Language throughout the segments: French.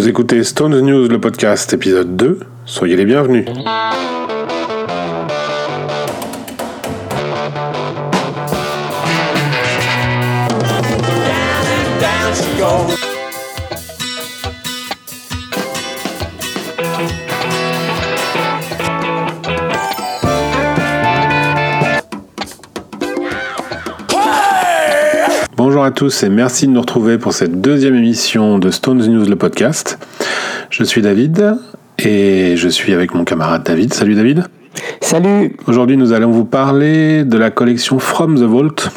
Vous écoutez Stones News, le podcast, épisode 2. Soyez les bienvenus. Bonjour à tous et merci de nous retrouver pour cette deuxième émission de Stones News, le podcast. Je suis David et je suis avec mon camarade David. Salut David. Salut. Aujourd'hui, nous allons vous parler de la collection From the Vault,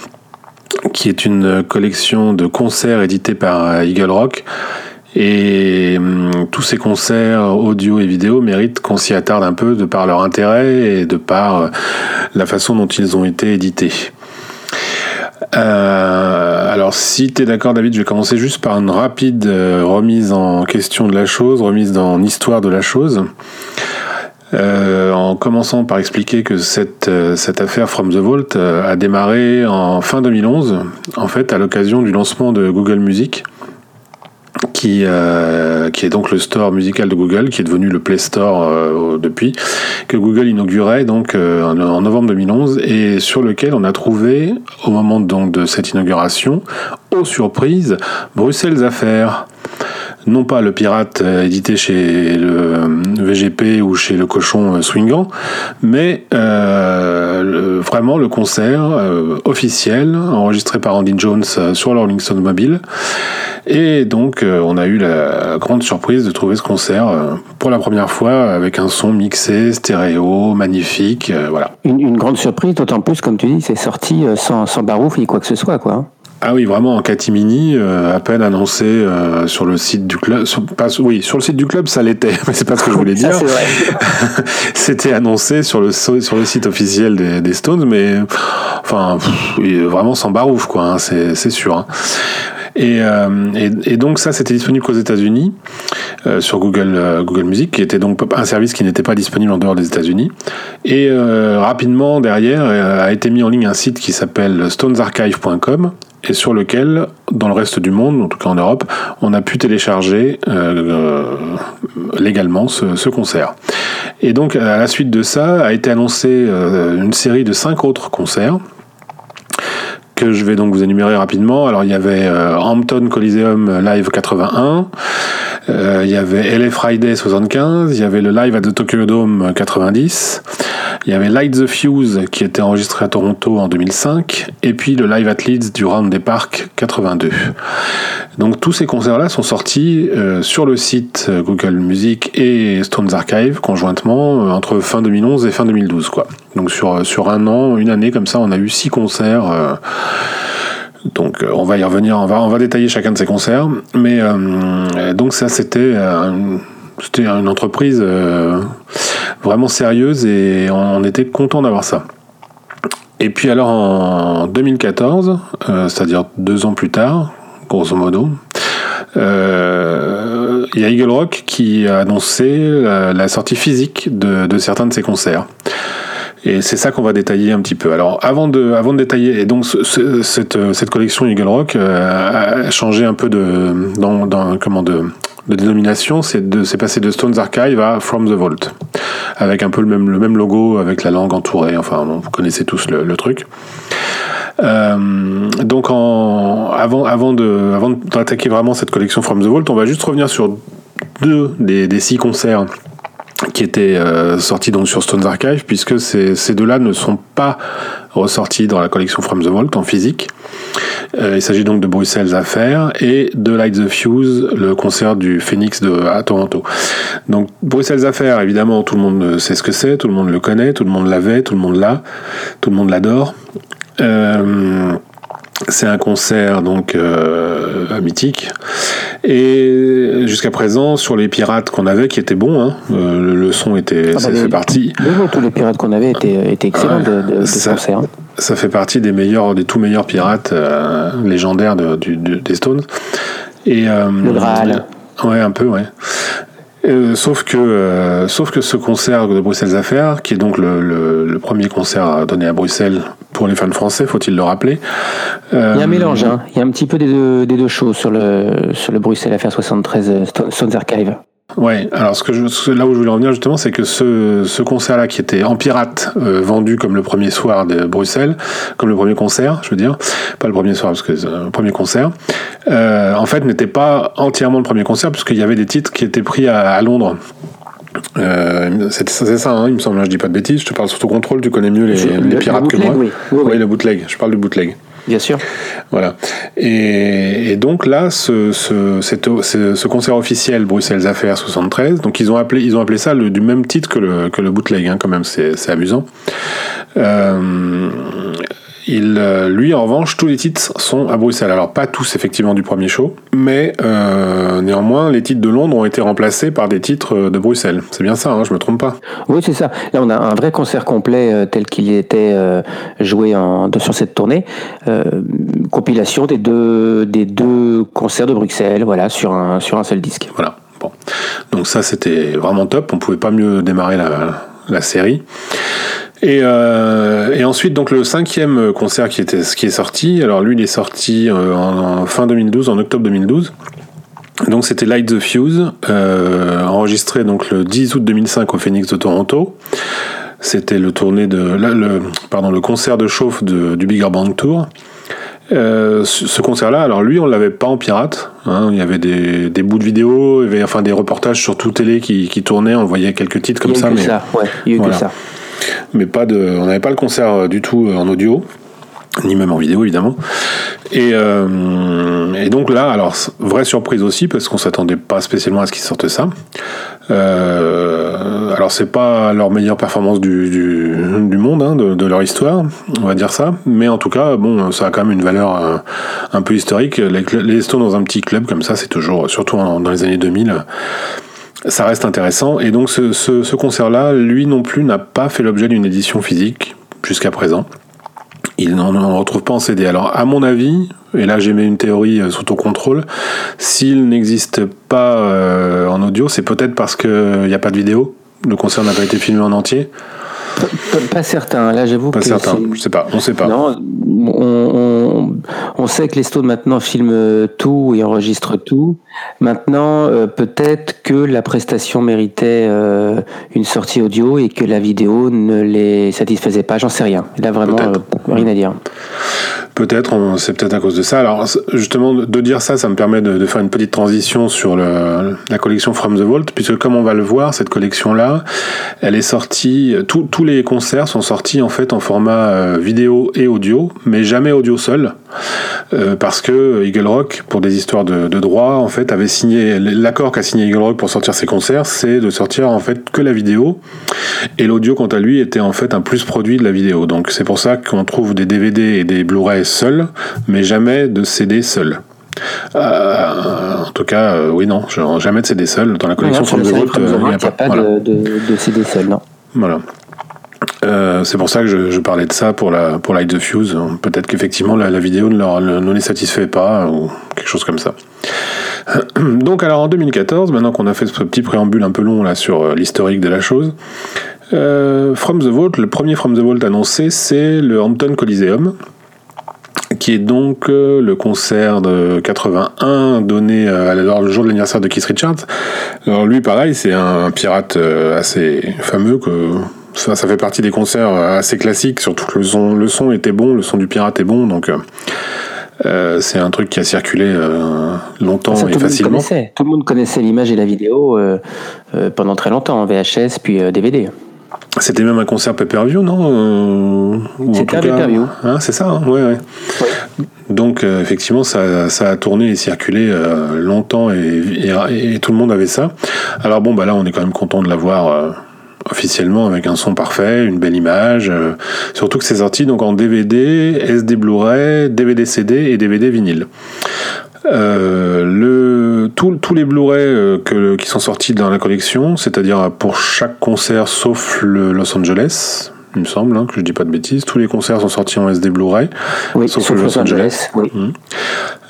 qui est une collection de concerts édités par Eagle Rock. Et hum, tous ces concerts audio et vidéo méritent qu'on s'y attarde un peu de par leur intérêt et de par euh, la façon dont ils ont été édités. Euh, alors, si tu d'accord, David, je vais commencer juste par une rapide euh, remise en question de la chose, remise en histoire de la chose. Euh, en commençant par expliquer que cette, cette affaire From the Vault a démarré en fin 2011, en fait, à l'occasion du lancement de Google Music, qui, euh, qui est donc le store musical de Google, qui est devenu le Play Store euh, depuis, que Google inaugurait donc euh, en, novembre 2011 et sur lequel on a trouvé, au moment donc de cette inauguration, aux surprises, Bruxelles Affaires. Non pas le pirate euh, édité chez le euh, VGP ou chez le cochon euh, swingant, mais vraiment le concert officiel enregistré par Andy Jones sur Stone mobile. Et donc on a eu la grande surprise de trouver ce concert pour la première fois avec un son mixé, stéréo, magnifique, voilà. Une, grande surprise, d'autant plus, comme tu dis, c'est sorti sans, sans barouf ni quoi que ce soit, quoi. Ah oui, vraiment en catimini, euh, à peine annoncé euh, sur le site du club. sur- pas- oui, sur le site du club, ça l'était, mais c'est pas ce que je voulais dire. C'était annoncé sur le, so- sur le site officiel des, des Stones, mais enfin, pff, vraiment sans barouf, quoi, hein, c'est sûr. hein. Et, euh, et, et donc ça, c'était disponible qu'aux États-Unis euh, sur Google euh, Google Music, qui était donc un service qui n'était pas disponible en dehors des États-Unis. Et rapidement derrière a été mis en ligne un site qui s'appelle stonesarchive.com et sur lequel, dans le reste du monde, en tout cas en Europe, on a pu télécharger euh, légalement ce, ce concert. Et donc, à la suite de ça, a été annoncé euh, une série de cinq autres concerts que je vais donc vous énumérer rapidement. Alors, il y avait euh, Hampton Coliseum Live 81, euh, il y avait LA Friday 75, il y avait le Live at the Tokyo Dome 90, il y avait Light the Fuse qui était enregistré à Toronto en 2005, et puis le Live at Leeds du Round des Parcs 82. Donc tous ces concerts-là sont sortis euh, sur le site Google Music et Stones Archive conjointement entre fin 2011 et fin 2012 quoi. Donc sur sur un an, une année comme ça, on a eu six concerts. Donc euh, on va y revenir, on va détailler chacun de ces concerts, mais euh, donc ça c'était euh, une- entreprise vraiment sérieuse et on était content d'avoir ça. Et puis alors en 2014, euh, c'est-à-dire deux ans plus tard, grosso modo, il y a Eagle Rock qui a annoncé la, sortie physique de certains de ses concerts. Et c'est ça qu'on va détailler un petit peu. Alors, avant de, avant de détailler, et donc ce- ce- cette, cette collection Eagle Rock euh, a changé un peu de, comment de, de dénomination. C'est passé de Stones Archive à From the Vault, avec un peu le même, le même logo, avec la langue entourée. Enfin, vous connaissez tous le, truc. Euh, donc, avant, avant de, avant d'attaquer vraiment cette collection From the Vault, on va juste revenir sur deux des, des six concerts qui étaient euh, sortis donc sur Stones Archive, puisque ces, deux-là ne sont pas ressortis dans la collection From the Vault en physique. Euh, il s'agit donc de Bruxelles Affaires et de Light the Fuse, le concert du Phoenix de, à Toronto. Donc Bruxelles Affaires, évidemment, tout le monde sait ce que c'est, tout le monde le connaît, tout le monde l'avait, tout le monde l'a, tout le monde l'adore. Euh, c'est un concert donc mythique et jusqu'à présent sur les pirates qu'on avait qui étaient bons hein, euh, le, son était Ah bah, ça les- fait partie Mais bon, tous les pirates qu'on avait étaient, étaient excellents Ouais, de, de, de ça- concert. hein. ça fait partie des meilleurs des tout meilleurs pirates euh, légendaires de- du- des Stones et euh, Le Graal. ouais un peu ouais Euh, sauf que, euh, sauf que ce concert de Bruxelles Affaires, qui est donc le, le, le premier concert donné à Bruxelles pour les fans français, faut-il le rappeler. Euh, il y a un mélange, hein. il y a un petit peu des deux, des deux choses sur le, sur le Bruxelles Affaires 73 euh, Stones Archive. Ouais, alors ce que je, là où je voulais en venir justement, c'est que ce, ce concert-là qui était en pirate, euh, vendu comme le premier soir de Bruxelles, comme le premier concert, je veux dire, pas le premier soir parce que c'est le premier concert, euh, en fait n'était pas entièrement le premier concert puisqu'il y avait des titres qui étaient pris à, à Londres. Euh, c'est ça, hein, il me semble, je dis pas de bêtises, je te parle surtout contrôle, tu connais mieux les, pirates le que moi. oui. Oui, oui. le bootleg, je parle du bootleg. Bien sûr. Voilà. Et, donc là, ce, ce, ce, ce concert officiel Bruxelles Affaires 73, donc ils ont appelé, ils ont appelé ça le, du même titre que le, que le bootleg, hein, quand même, c'est c'est amusant. Euh, il, euh, lui, en revanche, tous les titres sont à Bruxelles. Alors, pas tous, effectivement, du premier show, mais euh, néanmoins, les titres de Londres ont été remplacés par des titres de Bruxelles. C'est bien ça, hein, je me trompe pas. Oui, c'est ça. Là, on a un vrai concert complet euh, tel qu'il était euh, joué en, sur cette tournée. Euh, compilation des deux, des deux concerts de Bruxelles, voilà, sur un, sur un seul disque. Voilà. Bon. Donc ça, c'était vraiment top. On pouvait pas mieux démarrer la, la série. Et, euh, et ensuite, donc le cinquième concert qui, était, qui est sorti, alors lui, il est sorti euh, en, en fin 2012, en octobre 2012. Donc c'était Light the Fuse, euh, enregistré donc le 10 août 2005 au Phoenix de Toronto. C'était le tournée de le pardon le concert de chauffe de- du Bigger Bang Tour. Euh, ce ce concert-là, alors lui, on l'avait pas en pirate. hein. il y avait des, des bouts de vidéo, il y avait enfin des reportages sur tout télé qui, qui tournaient. On voyait quelques titres comme il y a ça, eu que mais, ça, ouais, il y a eu Voilà. que ça. Mais pas de, on n'avait pas le concert euh, du tout euh, en audio, ni même en vidéo évidemment. Et, euh, et donc là, alors vraie surprise aussi parce qu'on s'attendait pas spécialement à ce qu'ils sortent ça. Euh, alors c'est pas leur meilleure performance du, du, monde, hein, de, leur histoire, on va dire ça. Mais en tout cas, bon, ça a quand même une valeur un peu historique. Les, les Stones dans un petit club comme ça, c'est toujours, surtout dans les années 2000 ça reste intéressant. Et donc ce, ce- ce concert-là, lui non plus, n'a pas fait l'objet d'une édition physique jusqu'à présent. Il n'en retrouve pas en CD. Alors à mon avis, et là j'émets une théorie euh, sous ton contrôle, s'il n'existe pas euh, en audio, c'est peut-être parce qu'il n'y a pas de vidéo. Le concert n'a pas été filmé en entier. Pas certain, là j'avoue Pas que certain. c'est- Je sais pas. On sait pas. Non, on, on, on sait que les Stones maintenant filment tout et enregistrent tout. Maintenant, euh, peut-être que la prestation méritait euh, une sortie audio et que la vidéo ne les satisfaisait pas. J'en sais rien. Là vraiment, euh, rien à dire. Peut-être, c'est peut-être à cause de ça. Alors, justement, de dire ça, ça me permet de, de faire une petite transition sur le, la collection From the Vault, puisque comme on va le voir, cette collection-là, elle est sortie, tous tous les concerts sont sortis en fait en format euh, vidéo et audio, mais jamais audio seul, euh, parce que Eagle Rock, pour des histoires de, de droit, en fait, avait signé, l'accord qu'a signé Eagle Rock pour sortir ses concerts, c'est de sortir en fait que la vidéo, et l'audio, quant à lui, était en fait un plus produit de la vidéo. Donc c'est pour ça qu'on trouve des DVD et des Blu-ray seuls, mais jamais de CD seuls. Euh, en tout cas, euh, oui, non, jamais de CD seul. Dans la collection Non, From the euh, il n'y a il n'y a pas. pas Voilà. de, de, de CD seul, non. Voilà. Euh, c'est pour ça que je, parlais de ça pour, la, pour Light the Fuse. Peut-être qu'effectivement la, la vidéo ne, leur, ne les satisfait pas ou quelque chose comme ça. Donc alors en 2014, maintenant qu'on a fait ce petit préambule un peu long là sur euh, l'historique de la chose, euh, From the Vault, le premier From the Vault annoncé, c'est le Hampton Coliseum, qui est donc le concert de 81 donné la- le jour de l'anniversaire de Keith Richards. Alors lui, pareil, c'est un pirate euh, assez fameux que ça, ça fait partie des concerts euh, assez classiques, surtout que le son, le son était bon, le son du pirate est bon, donc euh, euh, c'est un truc qui a circulé euh, longtemps Ça, et tout, monde facilement. connaissait. tout le monde connaissait l'image et la vidéo euh, pendant très longtemps, en VHS puis DVD. C'était même un concert pay-per-view, non C'était un pay-per-view. Hein, c'est ça, hein, ouais, ouais. Donc euh, effectivement, ça, ça a tourné et circulé euh, longtemps et, et- et tout le monde avait ça. Alors bon, bah là, on est quand même content de l'avoir euh, officiellement avec un son parfait, une belle image. euh, surtout que c'est sorti donc en DVD, SD Blu-ray, DVD CD et DVD vinyle. Euh, le, tous- tous les Blu-ray euh, que- qui sont sortis dans la collection, c'est-à-dire pour chaque concert sauf le Los Angeles, il me semble, hein, que je dis pas de bêtises, tous les concerts sont sortis en SD Blu-ray. Oui, Sauf sauf, Los Los Angeles. Oui.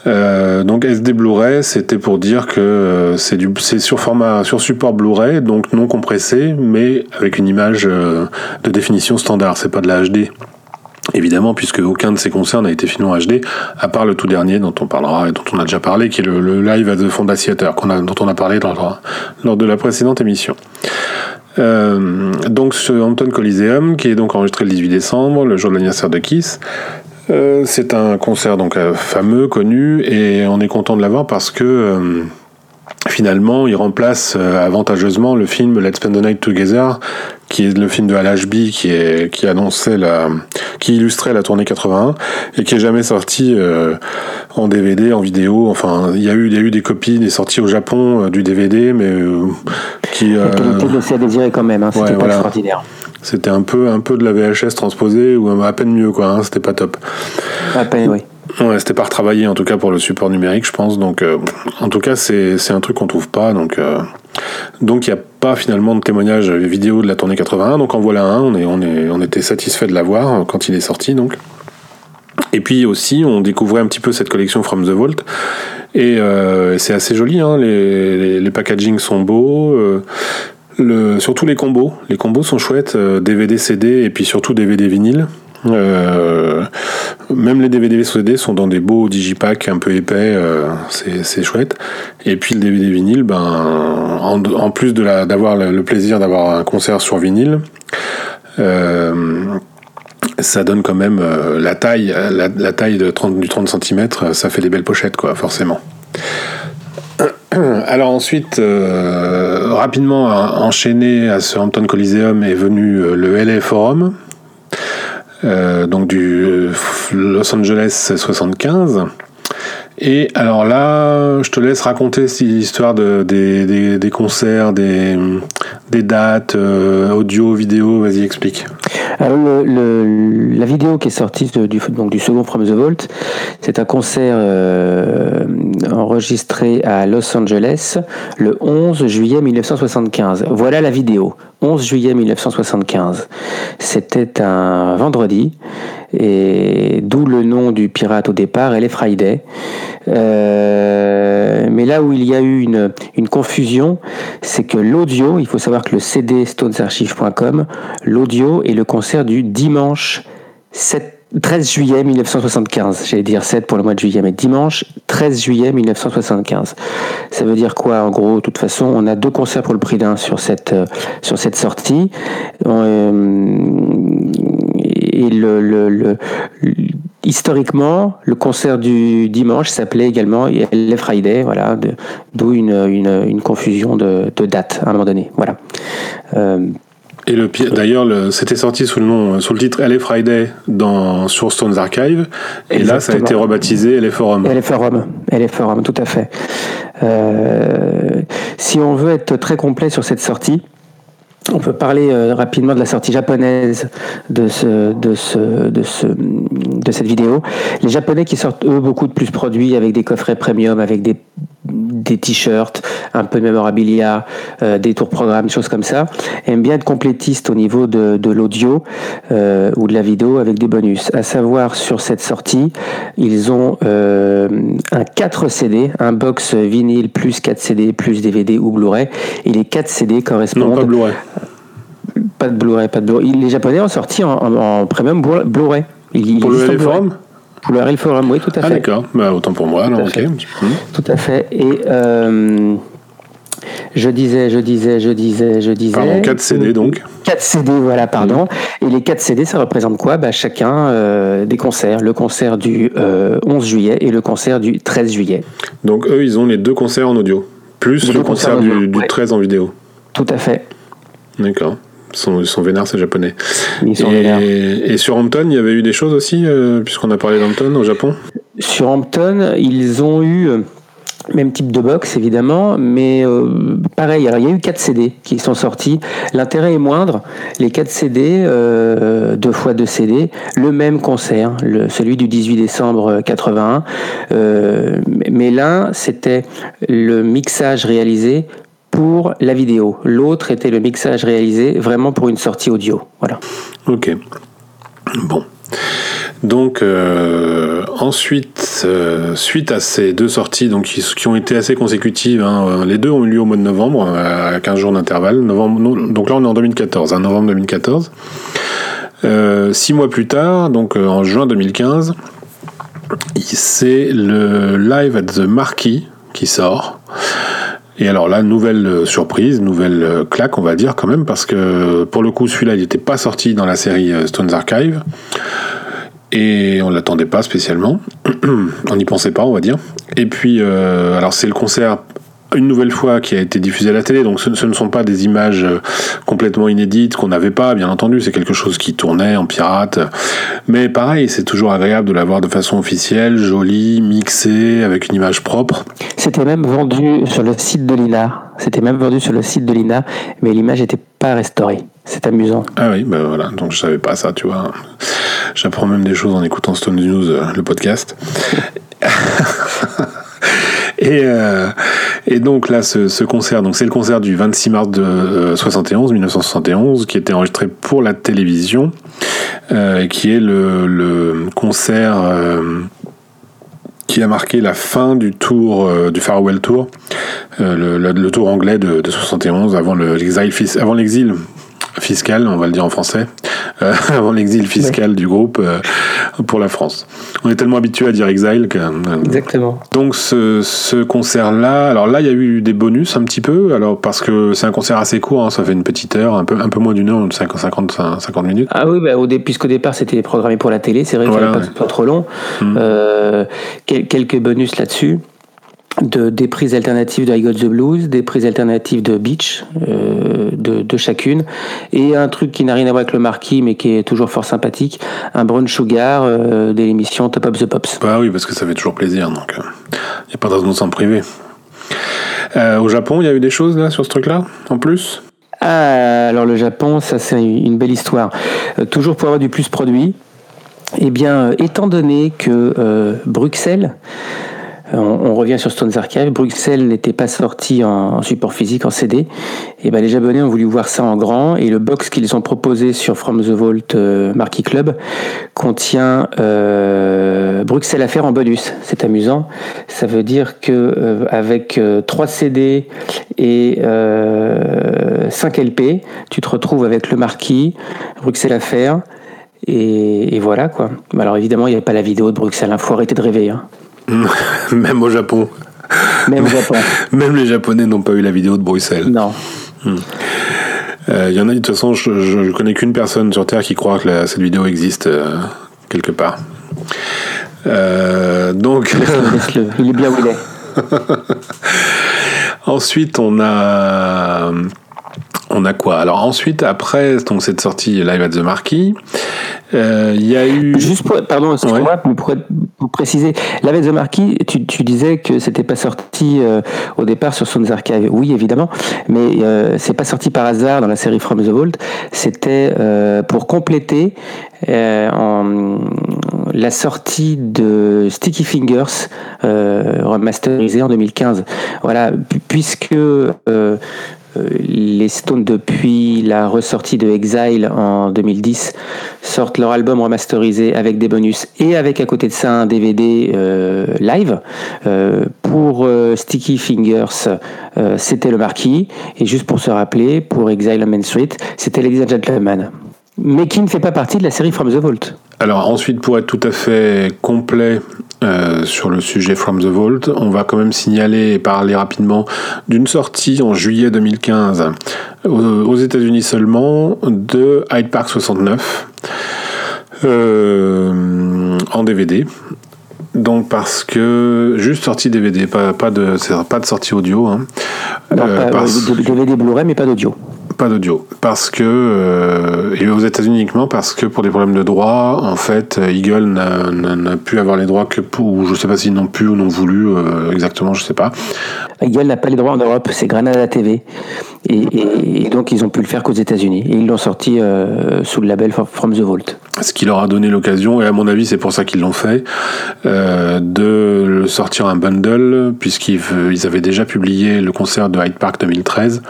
Euh, donc SD Blu-ray, c'était pour dire que euh, c'est sur format sur support Blu-ray, donc non compressé, mais avec une image euh, de définition standard. C'est pas de la HD. Évidemment, puisque aucun de ces concerts n'a été filmé en HD, à part le tout dernier dont on parlera et dont on a déjà parlé, qui est le, live à The Fondaciateur, qu'on a, dont on a parlé lors de la précédente émission. Donc ce Hampton Coliseum, qui est donc enregistré le 18 décembre, le jour de l'anniversaire de Kiss, euh, c'est un concert donc euh, fameux, connu, et on est content de l'avoir parce que euh, finalement, il remplace avantageusement le film Let's Spend the Night Together, qui est le film de Al Ashby qui, est, qui annonçait la, qui illustrait la tournée 81 et qui est jamais sorti en DVD, en vidéo. Enfin, il y a eu, il y a eu des copies, des sorties au Japon du DVD, mais qui. La qualité de désirer quand même, hein, c'était pas extraordinaire. C'était un peu, un peu de la VHS transposée ou à peine mieux, quoi. Hein, c'était pas top. À peine, oui. Ouais, c'était pas retravaillé en tout cas pour le support numérique, je pense. Donc, euh, en tout cas, c'est un truc qu'on trouve pas. Donc, euh, donc il n'y a pas finalement de témoignage vidéo de la tournée 81. Donc en voilà un. On est, on est, on était satisfait de l'avoir quand il est sorti. Donc. Et puis aussi, on découvrait un petit peu cette collection From the Vault. Et euh, c'est assez joli. Hein. Les, les, les, packagings sont beaux. Surtout les combos. Les combos sont chouettes, DVD, euh, CD et puis surtout DVD vinyle. Euh, même les DVD CD sont dans des beaux digipacks un peu épais, euh, c'est chouette. Et puis le DVD vinyle, ben, en, plus d'avoir le, plaisir d'avoir un concert sur vinyle, ça donne quand même la taille, la, taille de 30, du 30 cm, ça fait des belles pochettes, quoi, forcément. Alors ensuite, rapidement enchaîné à ce Hampton Coliseum est venu euh, le LA Forum, euh, donc du Los Angeles 75. Et alors là, je te laisse raconter l'histoire de, des, concerts, des, dates, audio, vidéo, vas-y explique. Alors la vidéo qui est sortie du, second From the Vault, c'est un concert euh, enregistré à Los Angeles le 11 juillet 1975. Voilà la vidéo, 11 juillet 1975. C'était un vendredi et d'où le nom du pirate au départ, elle est Friday. Euh, mais là où il y a eu une, confusion, c'est que l'audio, il faut savoir que le CD stonesarchive.com, l'audio est le concert du dimanche 7 13 juillet 1975, j'allais dire 7 pour le mois de juillet, mais dimanche 13 juillet 1975. Ça veut dire quoi en gros De toute façon, on a deux concerts pour le prix d'un sur cette, euh, sur cette sortie. Euh, et le, le, historiquement, le concert du dimanche s'appelait également Les Friday, voilà, d'où une, une, une, confusion de, de, date à un moment donné. Voilà. Euh, et le d'ailleurs, c'était sorti sous le nom, sous le titre LA Friday dans sur Stones Archive, et là, ça a été rebaptisé LA Forum. LA Forum, LA Forum, tout à fait. Euh, si on veut être très complet sur cette sortie, on peut parler euh, rapidement de la sortie japonaise de, ce, de, ce, de, ce, de cette vidéo. Les Japonais qui sortent eux beaucoup de plus produits avec des coffrets premium, avec des, des t-shirts, un peu de mémorabilia, euh, des tours programmes, choses comme ça, aiment bien être complétistes au niveau de, de l'audio euh, ou de la vidéo avec des bonus. À savoir sur cette sortie, ils ont un 4 CD, un box vinyle plus 4 CD plus DVD ou Blu-ray, et les 4 CD correspondent. Non, pas Blu-ray. Pas de Blu-ray, pas de Blu-ray. Les Japonais ont sorti en, premium Blu-ray. Pour le LA Forum Pour le Forum, oui, tout à ah, fait. Ah d'accord, bah, autant pour moi, alors ok. Tout à fait. Et euh, je disais, je disais, je disais, je disais. Pardon, 4 CD donc 4 CD, voilà, pardon. Et les 4 CD, ça représente quoi? Bah, Chacun euh, des concerts. Le concert du 11 euh, juillet et le concert du 13 juillet. Donc eux, ils ont les deux concerts en audio, plus le concert du, du 13 en vidéo. Tout à fait. D'accord. Sont, sont vénères, ces japonais. et, sur Hampton, il y avait eu des choses aussi, euh, puisqu'on a parlé d'Hampton au Japon? Sur Hampton, ils ont eu. Euh, même type de box évidemment, mais euh, pareil, alors il y a eu 4 CD qui sont sortis. L'intérêt est moindre. Les 4 CD, deux fois deux CD, le même concert, le, celui du 18 décembre 81. mais l'un, c'était le mixage réalisé pour la vidéo. L'autre était le mixage réalisé vraiment pour une sortie audio. Voilà. Ok. Bon. Donc euh, ensuite, euh, suite à ces deux sorties, donc qui, ont été assez consécutives, hein, euh, les deux ont eu lieu au mois de novembre, à 15 jours d'intervalle. Donc là on est en 2014, hein, novembre 2014. Euh, six mois plus tard, donc en juin 2015, c'est le Live at the Marquis qui sort. Et alors là, nouvelle euh, surprise, nouvelle euh, claque, on va dire quand même, parce que pour le coup, celui-là, il n'était pas sorti dans la série euh, Stones Archive. Et on l'attendait pas spécialement. on n'y pensait pas, on va dire. Et puis, alors c'est le concert une nouvelle fois qui a été diffusé à la télé, donc ce, ce ne sont pas des images euh, complètement inédites qu'on n'avait pas, bien entendu, c'est quelque chose qui tournait en pirate. Mais pareil, c'est toujours agréable de l'avoir de façon officielle, jolie, mixée, avec une image propre. C'était même vendu sur le site de l'INA. C'était même vendu sur le site de l'INA, mais l'image n'était pas restaurée. C'est amusant. Ah oui, ben voilà, donc je savais pas ça, tu vois. J'apprends même des choses en écoutant Stone News, euh, le podcast. et, euh, et donc là, ce, ce concert, donc c'est le concert du 26 mars de euh, 71, 1971, qui était enregistré pour la télévision, euh, qui est le, concert euh, qui a marqué la fin du tour euh, du Farewell Tour, euh, le, tour anglais de, de 71 avant le- l'exil fis- avant l'exil fiscal, on va le dire en français, euh, avant l'exil fiscal du groupe euh, pour la France. On est tellement habitué à dire exile que euh, Exactement. donc ce, ce concert-là, alors là il y a eu des bonus un petit peu, alors parce que c'est un concert assez court, hein, ça fait une petite heure, un peu, un peu moins d'une heure, 50, 50, 50 minutes. Ah oui, bah, au dé- puisqu'au départ c'était programmé pour la télé, c'est vrai que Voilà, pas, ouais. pas trop long. Quel- quelques bonus là-dessus. De, des prises alternatives de I Got the Blues, des prises alternatives de Beach, euh, de, de chacune, et un truc qui n'a rien à voir avec le marquis, mais qui est toujours fort sympathique, un brunch sugar euh, de l'émission Top of the Pops. Bah oui, parce que ça fait toujours plaisir, donc il n'y a pas de raison de s'en priver. Euh, au Japon, il y a eu des choses là sur ce truc-là, en plus? Ah, alors le Japon, ça c'est une belle histoire. Euh, toujours pour avoir du plus produit, eh bien, euh, étant donné que euh, Bruxelles, euh, on, on revient sur Stones Archive, Bruxelles n'était pas sorti en, support physique, en CD, et ben les Japonais ont voulu voir ça en grand, et le box qu'ils ont proposé sur From the Vault euh, Marquis Club contient euh, Bruxelles à faire en bonus. C'est amusant. Ça veut dire que euh, avec euh, 3 CD et euh, 5 LP, tu te retrouves avec le marquis, Bruxelles à et voilà quoi. Alors évidemment, il n'y avait pas la vidéo de Bruxelles. Il faut arrêter de rêver. Hein. Même au Japon. Même au Japon. Même les Japonais n'ont pas eu la vidéo de Bruxelles. Non. Euh, Il y en a, de toute façon, je, je, je connais qu'une personne sur Terre qui croit que la- cette vidéo existe euh, quelque part. Euh, donc, Laisse-le. Il est bien où il est. ensuite, on a. On a quoi? Alors ensuite, après donc cette sortie Live at the Marquis, euh, il y a eu. Juste pour, pardon, excuse-moi, mais pour, être- pour préciser, la The Marquis, tu, tu disais que c'était pas sorti euh, au départ sur Sounds Archive. Oui, évidemment, mais euh, c'est pas sorti par hasard dans la série From the Vault. C'était euh, pour compléter en, la sortie de Sticky Fingers remasterisée en 2015. Voilà, pu- puisque les Stones, depuis la ressortie de Exile en 2010, sortent leur album remasterisé avec des bonus et avec à côté de ça un DVD euh, live. Euh, pour euh, Sticky Fingers, euh, c'était le marquis. Et juste pour se rappeler, pour Exile on Main Street, c'était Ladies and Gentlemen. Mais qui ne fait pas partie de la série From the Vault. Alors ensuite, pour être tout à fait complet euh, sur le sujet From the Vault, on va quand même signaler et parler rapidement d'une sortie en juillet 2015 aux, aux États-Unis seulement de Hyde Park 69 euh, en DVD. Donc parce que juste sortie DVD, pas, pas de c'est pas de sortie audio. Hein. Non, Euh, pas, parce- euh, DVD Blu-ray, mais pas d'audio. Pas d'audio. Parce que, euh, et aux États-Unis uniquement, parce que pour des problèmes de droit, en fait, euh, Eagle n'a- pu avoir les droits que pour, ou je sais pas s'ils n'ont pu ou n'ont voulu, euh, exactement, je sais pas. Eagle n'a pas les droits en Europe, c'est Granada TV. Et, et- et donc, ils ont pu le faire qu'aux États-Unis. Et ils l'ont sorti euh, sous le label From the Vault. Ce qui leur a donné l'occasion, et à mon avis, c'est pour ça qu'ils l'ont fait, de le sortir un bundle, puisqu'ils ils avaient déjà publié le concert de Hyde Park 2013,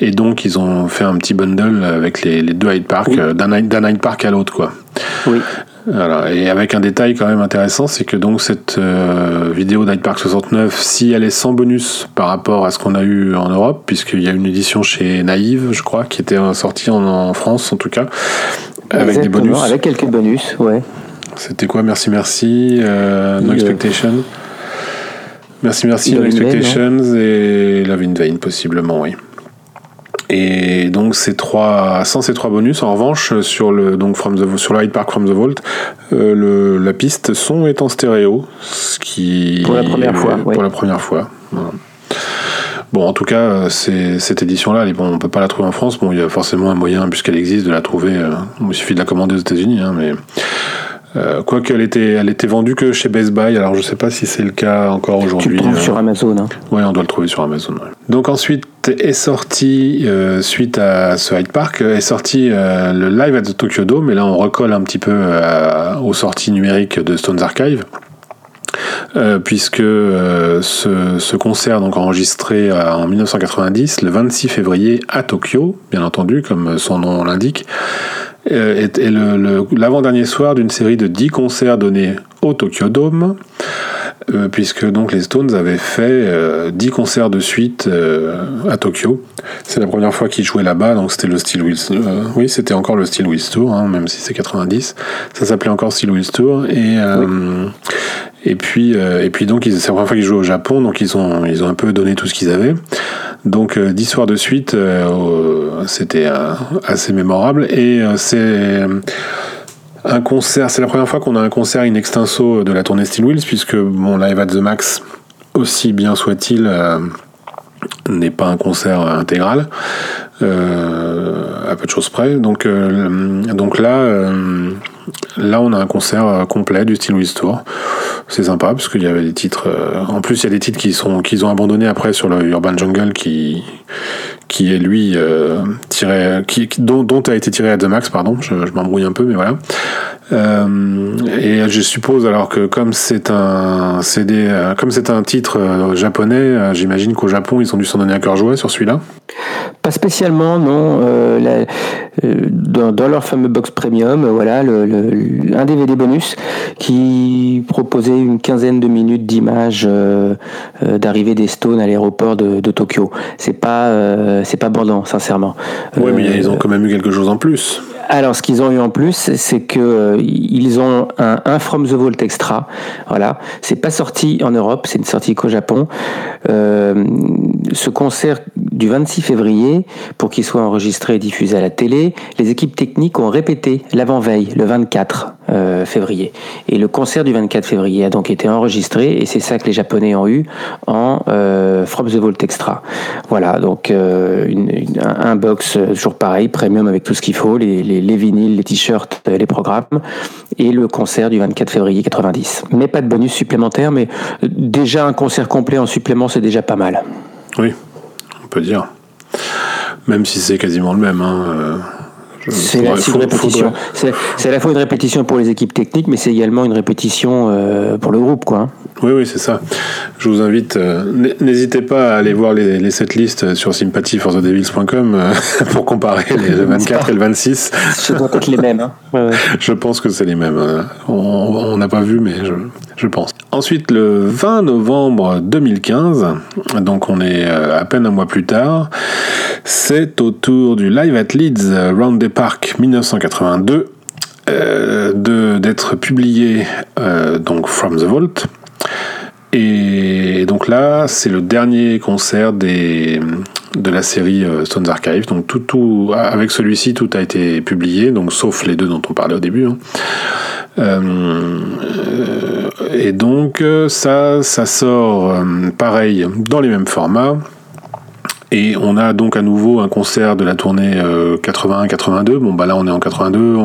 et donc ils ont fait un petit bundle avec les, les deux Hyde Park, Oui. euh, d'un Hyde- Park à l'autre, quoi. Oui. Voilà. Et avec un détail quand même intéressant, c'est que donc cette euh, vidéo d'Hyde Park 69, si elle est sans bonus par rapport à ce qu'on a eu en Europe, puisqu'il y a une édition chez Naïve, je crois, qui était sortie en, France en tout cas, avec des bonus. Avec quelques bonus, ouais. C'était quoi? Merci, merci. Euh, no Expectation. Merci, merci. No Expectations et Love in Vain, possiblement, oui. Et donc ces trois, sans ces trois bonus, en revanche, sur le donc from the, sur le Hyde Park from the Vault, euh, le, la piste son est en stéréo, ce qui pour la première fois. Pour la première fois. Bon, en tout cas, c'est, cette édition-là, bon, on peut pas la trouver en France. Bon, il y a forcément un moyen, puisqu'elle existe, de la trouver. Euh, il suffit de la commander aux États-Unis, hein, mais euh, Quoique elle était, elle était vendue que chez Best Buy, alors je sais pas si c'est le cas encore aujourd'hui. Tu le trouves sur Amazon. Hein. Oui, on doit le trouver sur Amazon. Donc ensuite est sorti, euh, suite à ce Hyde Park, est sorti euh, le Live at the Tokyo Dome, et là on recolle un petit peu aux sorties numériques de Stones Archive. puisque ce, ce, concert donc enregistré en 1990 le 26 février à Tokyo bien entendu comme son nom l'indique euh, est, l'avant-dernier soir d'une série de 10 concerts donnés au Tokyo Dome, euh, puisque donc les Stones avaient fait 10 euh, concerts de suite à Tokyo. C'est la première fois qu'ils jouaient là-bas, donc c'était le Steel Wheels. oui, c'était encore le Steel Wheels Tour, hein, même si c'est 90. Ça s'appelait encore Steel Wheels Tour. Et, et puis, et puis donc, c'est la première fois qu'ils jouaient au Japon, donc ils ont, ils ont un peu donné tout ce qu'ils avaient. Donc euh, dix soirs de suite, euh, c'était euh, assez mémorable. Et c'est un concert, c'est la première fois qu'on a un concert in extenso de la tournée Steel Wheels, puisque mon Live at the Max, aussi bien soit-il, n'est pas un concert intégral, à peu de choses près. Donc là, là, on a un concert complet du Steel Wheels Tour c'est sympa parce qu'il y avait des titres. Euh, en plus, il y a des titres qui qu'ils ont abandonnés après sur le Urban Jungle qui qui est lui euh, tiré, qui, dont, dont, a été tiré à The Max, pardon. Je, m'embrouille un peu, mais voilà. Euh, et je suppose alors que comme c'est un CD, comme c'est un titre japonais, j'imagine qu'au Japon ils ont dû s'en donner à cœur joie sur celui-là. Pas spécialement, non. Euh, dans, leur fameux box premium, voilà, le, un DVD bonus qui proposait une quinzaine de minutes d'images euh, euh, d'arrivée des Stones à l'aéroport de, Tokyo. C'est pas, c'est pas bandant, sincèrement. Oui, mais ils ont quand même eu quelque chose en plus. Alors, ce qu'ils ont eu en plus, c'est que ils ont un, From the Vault extra. Voilà, c'est pas sorti en Europe, c'est une sortie qu'au Japon. ce concert du 26 février, pour qu'il soit enregistré et diffusé à la télé, les équipes techniques ont répété l'avant-veille, le 24 euh, février. Et le concert du 24 février a donc été enregistré, et c'est ça que les Japonais ont eu en euh, From the Vault Extra. Voilà, donc euh, un, box toujours pareil, premium avec tout ce qu'il faut, les, les vinyles, les t-shirts, les programmes, et le concert du 24 février 90. Mais pas de bonus supplémentaire, mais déjà un concert complet en supplément, c'est déjà pas mal. Oui, peut dire. Même si c'est quasiment le même. Hein, euh, c'est la, répétition. C'est à la fois une répétition pour les équipes techniques, mais c'est également une répétition euh, pour le groupe, quoi. Hein. Oui, oui, c'est ça. Je vous invite, euh, n'hésitez pas à aller voir les, les setlists sur sympathyforthedevils.com euh, pour comparer les, le 24 et le 26. Ce doit être les mêmes. Hein. Je pense que c'est les mêmes. Hein. On n'a pas vu, mais je, Ensuite, le 20 novembre 2015, donc on est euh, à peine un mois plus tard, c'est au tour du Live at Leeds Round the Park 1982 d'être publié donc From the Vault. Et donc là, c'est le dernier concert des, de la série euh, Stones Archive. Donc avec celui-ci, tout a été publié, donc sauf les deux dont on parlait au début. Hein. Euh, et donc ça, ça sort euh, pareil dans les mêmes formats. Et on a donc à nouveau un concert de la tournée 81-82. Bon bah là on est en 82.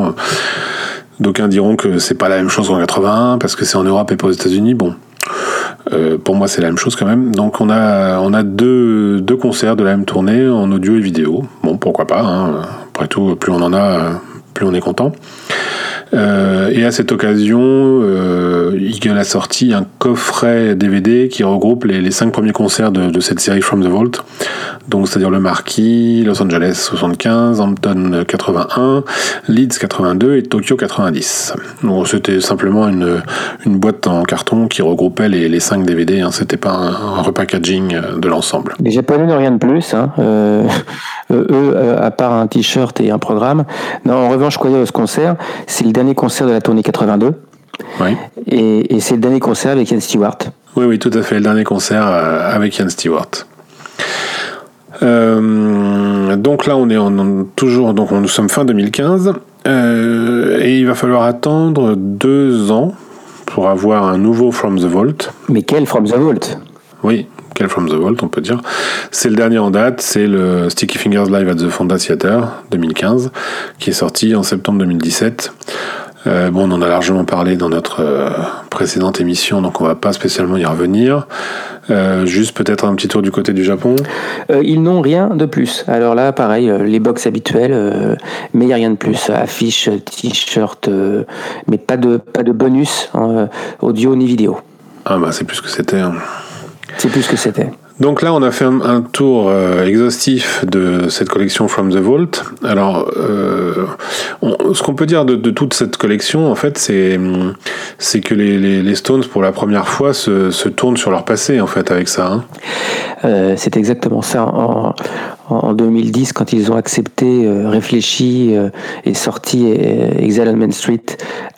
D'aucuns diront que c'est pas la même chose qu'en 81 parce que c'est en Europe et pas aux États-Unis. Bon, euh, pour moi, c'est la même chose quand même. Donc, on a, on a deux, deux, concerts de la même tournée en audio et vidéo. Bon, pourquoi pas. Hein. Après tout, plus on en a, plus on est content. Euh, et à cette occasion, euh, Eagle a sorti un coffret DVD qui regroupe les, cinq premiers concerts de, cette série From the Vault. Donc, c'est-à-dire le Marquis, Los Angeles 75, Hampton 81, Leeds 82 et Tokyo 90. Donc, c'était simplement une, boîte en carton qui regroupait les, cinq DVD. Hein. C'était pas un, repackaging de l'ensemble. Les Japonais n'ont rien de plus. Hein. Euh, eux, à part un t-shirt et un programme. Non, en revanche, ce concert, c'est le dernier concert de la tournée 82. Oui. Et, et c'est le dernier concert avec Ian Stewart. Oui, oui, tout à fait. Le dernier concert avec Ian Stewart. Euh, donc là, on est en, toujours, donc nous sommes fin 2015, euh, et il va falloir attendre deux ans pour avoir un nouveau From the Vault. Mais quel From the Vault? Oui, quel From the Vault, on peut dire. C'est le dernier en date, c'est le Sticky Fingers Live at the Fonda Theater 2015, qui est sorti en septembre 2017. Euh, bon, on en a largement parlé dans notre euh, précédente émission, donc on va pas spécialement y revenir. Euh, juste peut-être un petit tour du côté du Japon. Euh, ils n'ont rien de plus. Alors là, pareil, les box habituelles, mais il n'y a rien de plus. Affiche, t-shirt, mais pas de, pas de bonus hein, audio ni vidéo. Ah bah c'est plus que c'était. Hein. C'est plus que c'était. Donc là, on a fait un, un tour euh, exhaustif de cette collection From the Vault. Alors, euh, on, ce qu'on peut dire de, de, toute cette collection, en fait, c'est c'est que les, les, les, Stones, pour la première fois, se, se, tournent sur leur passé, en fait, avec ça. Hein. Euh, c'est exactement ça. En, en 2010, quand ils ont accepté, euh, réfléchi euh, et sorti euh, Exile on Main Street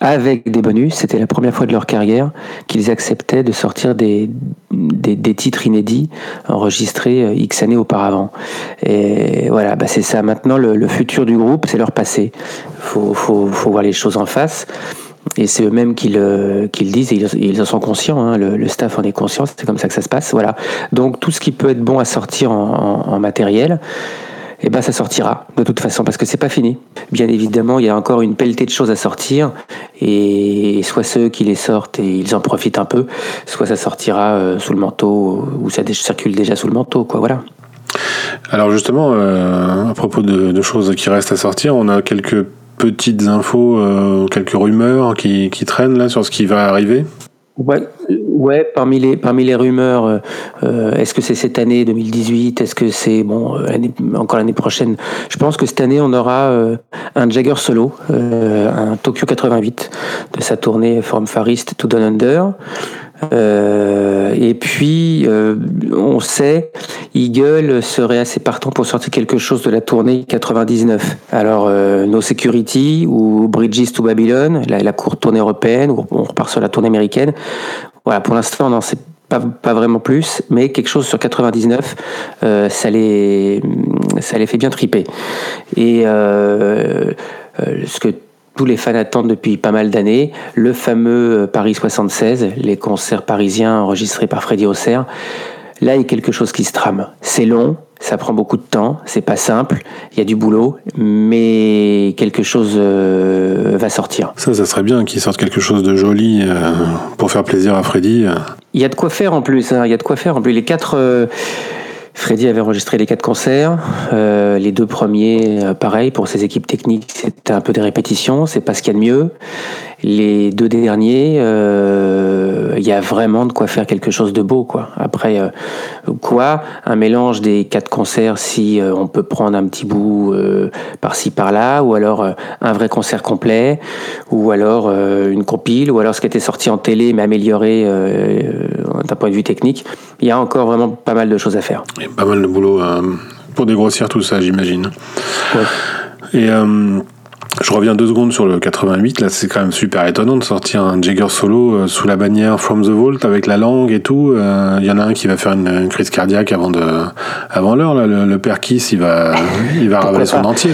avec des bonus, c'était la première fois de leur carrière qu'ils acceptaient de sortir des, des, des, titres inédits enregistrés X années auparavant. Et voilà, bah c'est ça. Maintenant, le, le, futur du groupe, c'est leur passé. Faut, faut, faut voir les choses en face. Et c'est eux-mêmes qui le, disent, et ils, en sont conscients, hein, le, staff en est conscient, c'est comme ça que ça se passe. Voilà. Donc tout ce qui peut être bon à sortir en, matériel, eh ben ça sortira de toute façon parce que c'est pas fini. Bien évidemment, il y a encore une pelletée de choses à sortir et soit ceux qui les sortent et ils en profitent un peu, soit ça sortira euh, sous le manteau ou ça circule déjà sous le manteau, quoi. Voilà. Alors justement, euh, à propos de, choses qui restent à sortir, on a quelques petites infos, euh, quelques rumeurs qui, traînent là sur ce qui va arriver? Ouais, ouais parmi, les, parmi les rumeurs, euh, est-ce que c'est cette année 2018 Est-ce que c'est bon, encore l'année prochaine? Je pense que cette année, on aura euh, un Jagger solo, euh, un Tokyo 88 de sa tournée From Far East to Down Under. Euh, et puis, euh, on sait, Eagle serait assez partant pour sortir quelque chose de la tournée 99. Alors, euh, No Security ou Bridges to Babylon, la, la courte tournée européenne, ou on repart sur la tournée américaine. Voilà, pour l'instant, on n'en sait pas, pas, vraiment plus, mais quelque chose sur 99, euh, ça, les, ça les fait bien triper. Et euh, ce que tous les fans attendent depuis pas mal d'années, le fameux Paris 76, les concerts parisiens enregistrés par Freddy Auxerre. Là, il y a quelque chose qui se trame. C'est long, ça prend beaucoup de temps, c'est pas simple, il y a du boulot, mais quelque chose euh, va sortir. Ça, ça serait bien qu'il sorte quelque chose de joli euh, pour faire plaisir à Freddy. Il y a de quoi faire en plus, hein, il y a de quoi faire en plus. Les quatre. Euh, Freddy avait enregistré les quatre concerts. Euh, les deux premiers, euh, pareil, pour ses équipes techniques, c'était un peu des répétitions, c'est pas ce qu'il y a de mieux. Les deux derniers, euh, il y a vraiment de quoi faire quelque chose de beau, quoi. Après, quoi? Un mélange des quatre concerts, si on peut prendre un petit bout par-ci par-là, ou alors un vrai concert complet, ou alors une compile, ou alors ce qui était sorti en télé mais amélioré d'un point de vue technique. Il y a encore vraiment pas mal de choses à faire. Il y a pas mal de boulot pour dégrossir tout ça, j'imagine. Ouais. Et je reviens deux secondes sur le 88. Là, c'est quand même super étonnant de sortir un Jagger solo euh, sous la bannière From the Vault avec la langue et tout. Il euh, y en a un qui va faire une, une crise cardiaque avant de, avant l'heure. Le, le père Kiss, il va, il va ravaler son entier.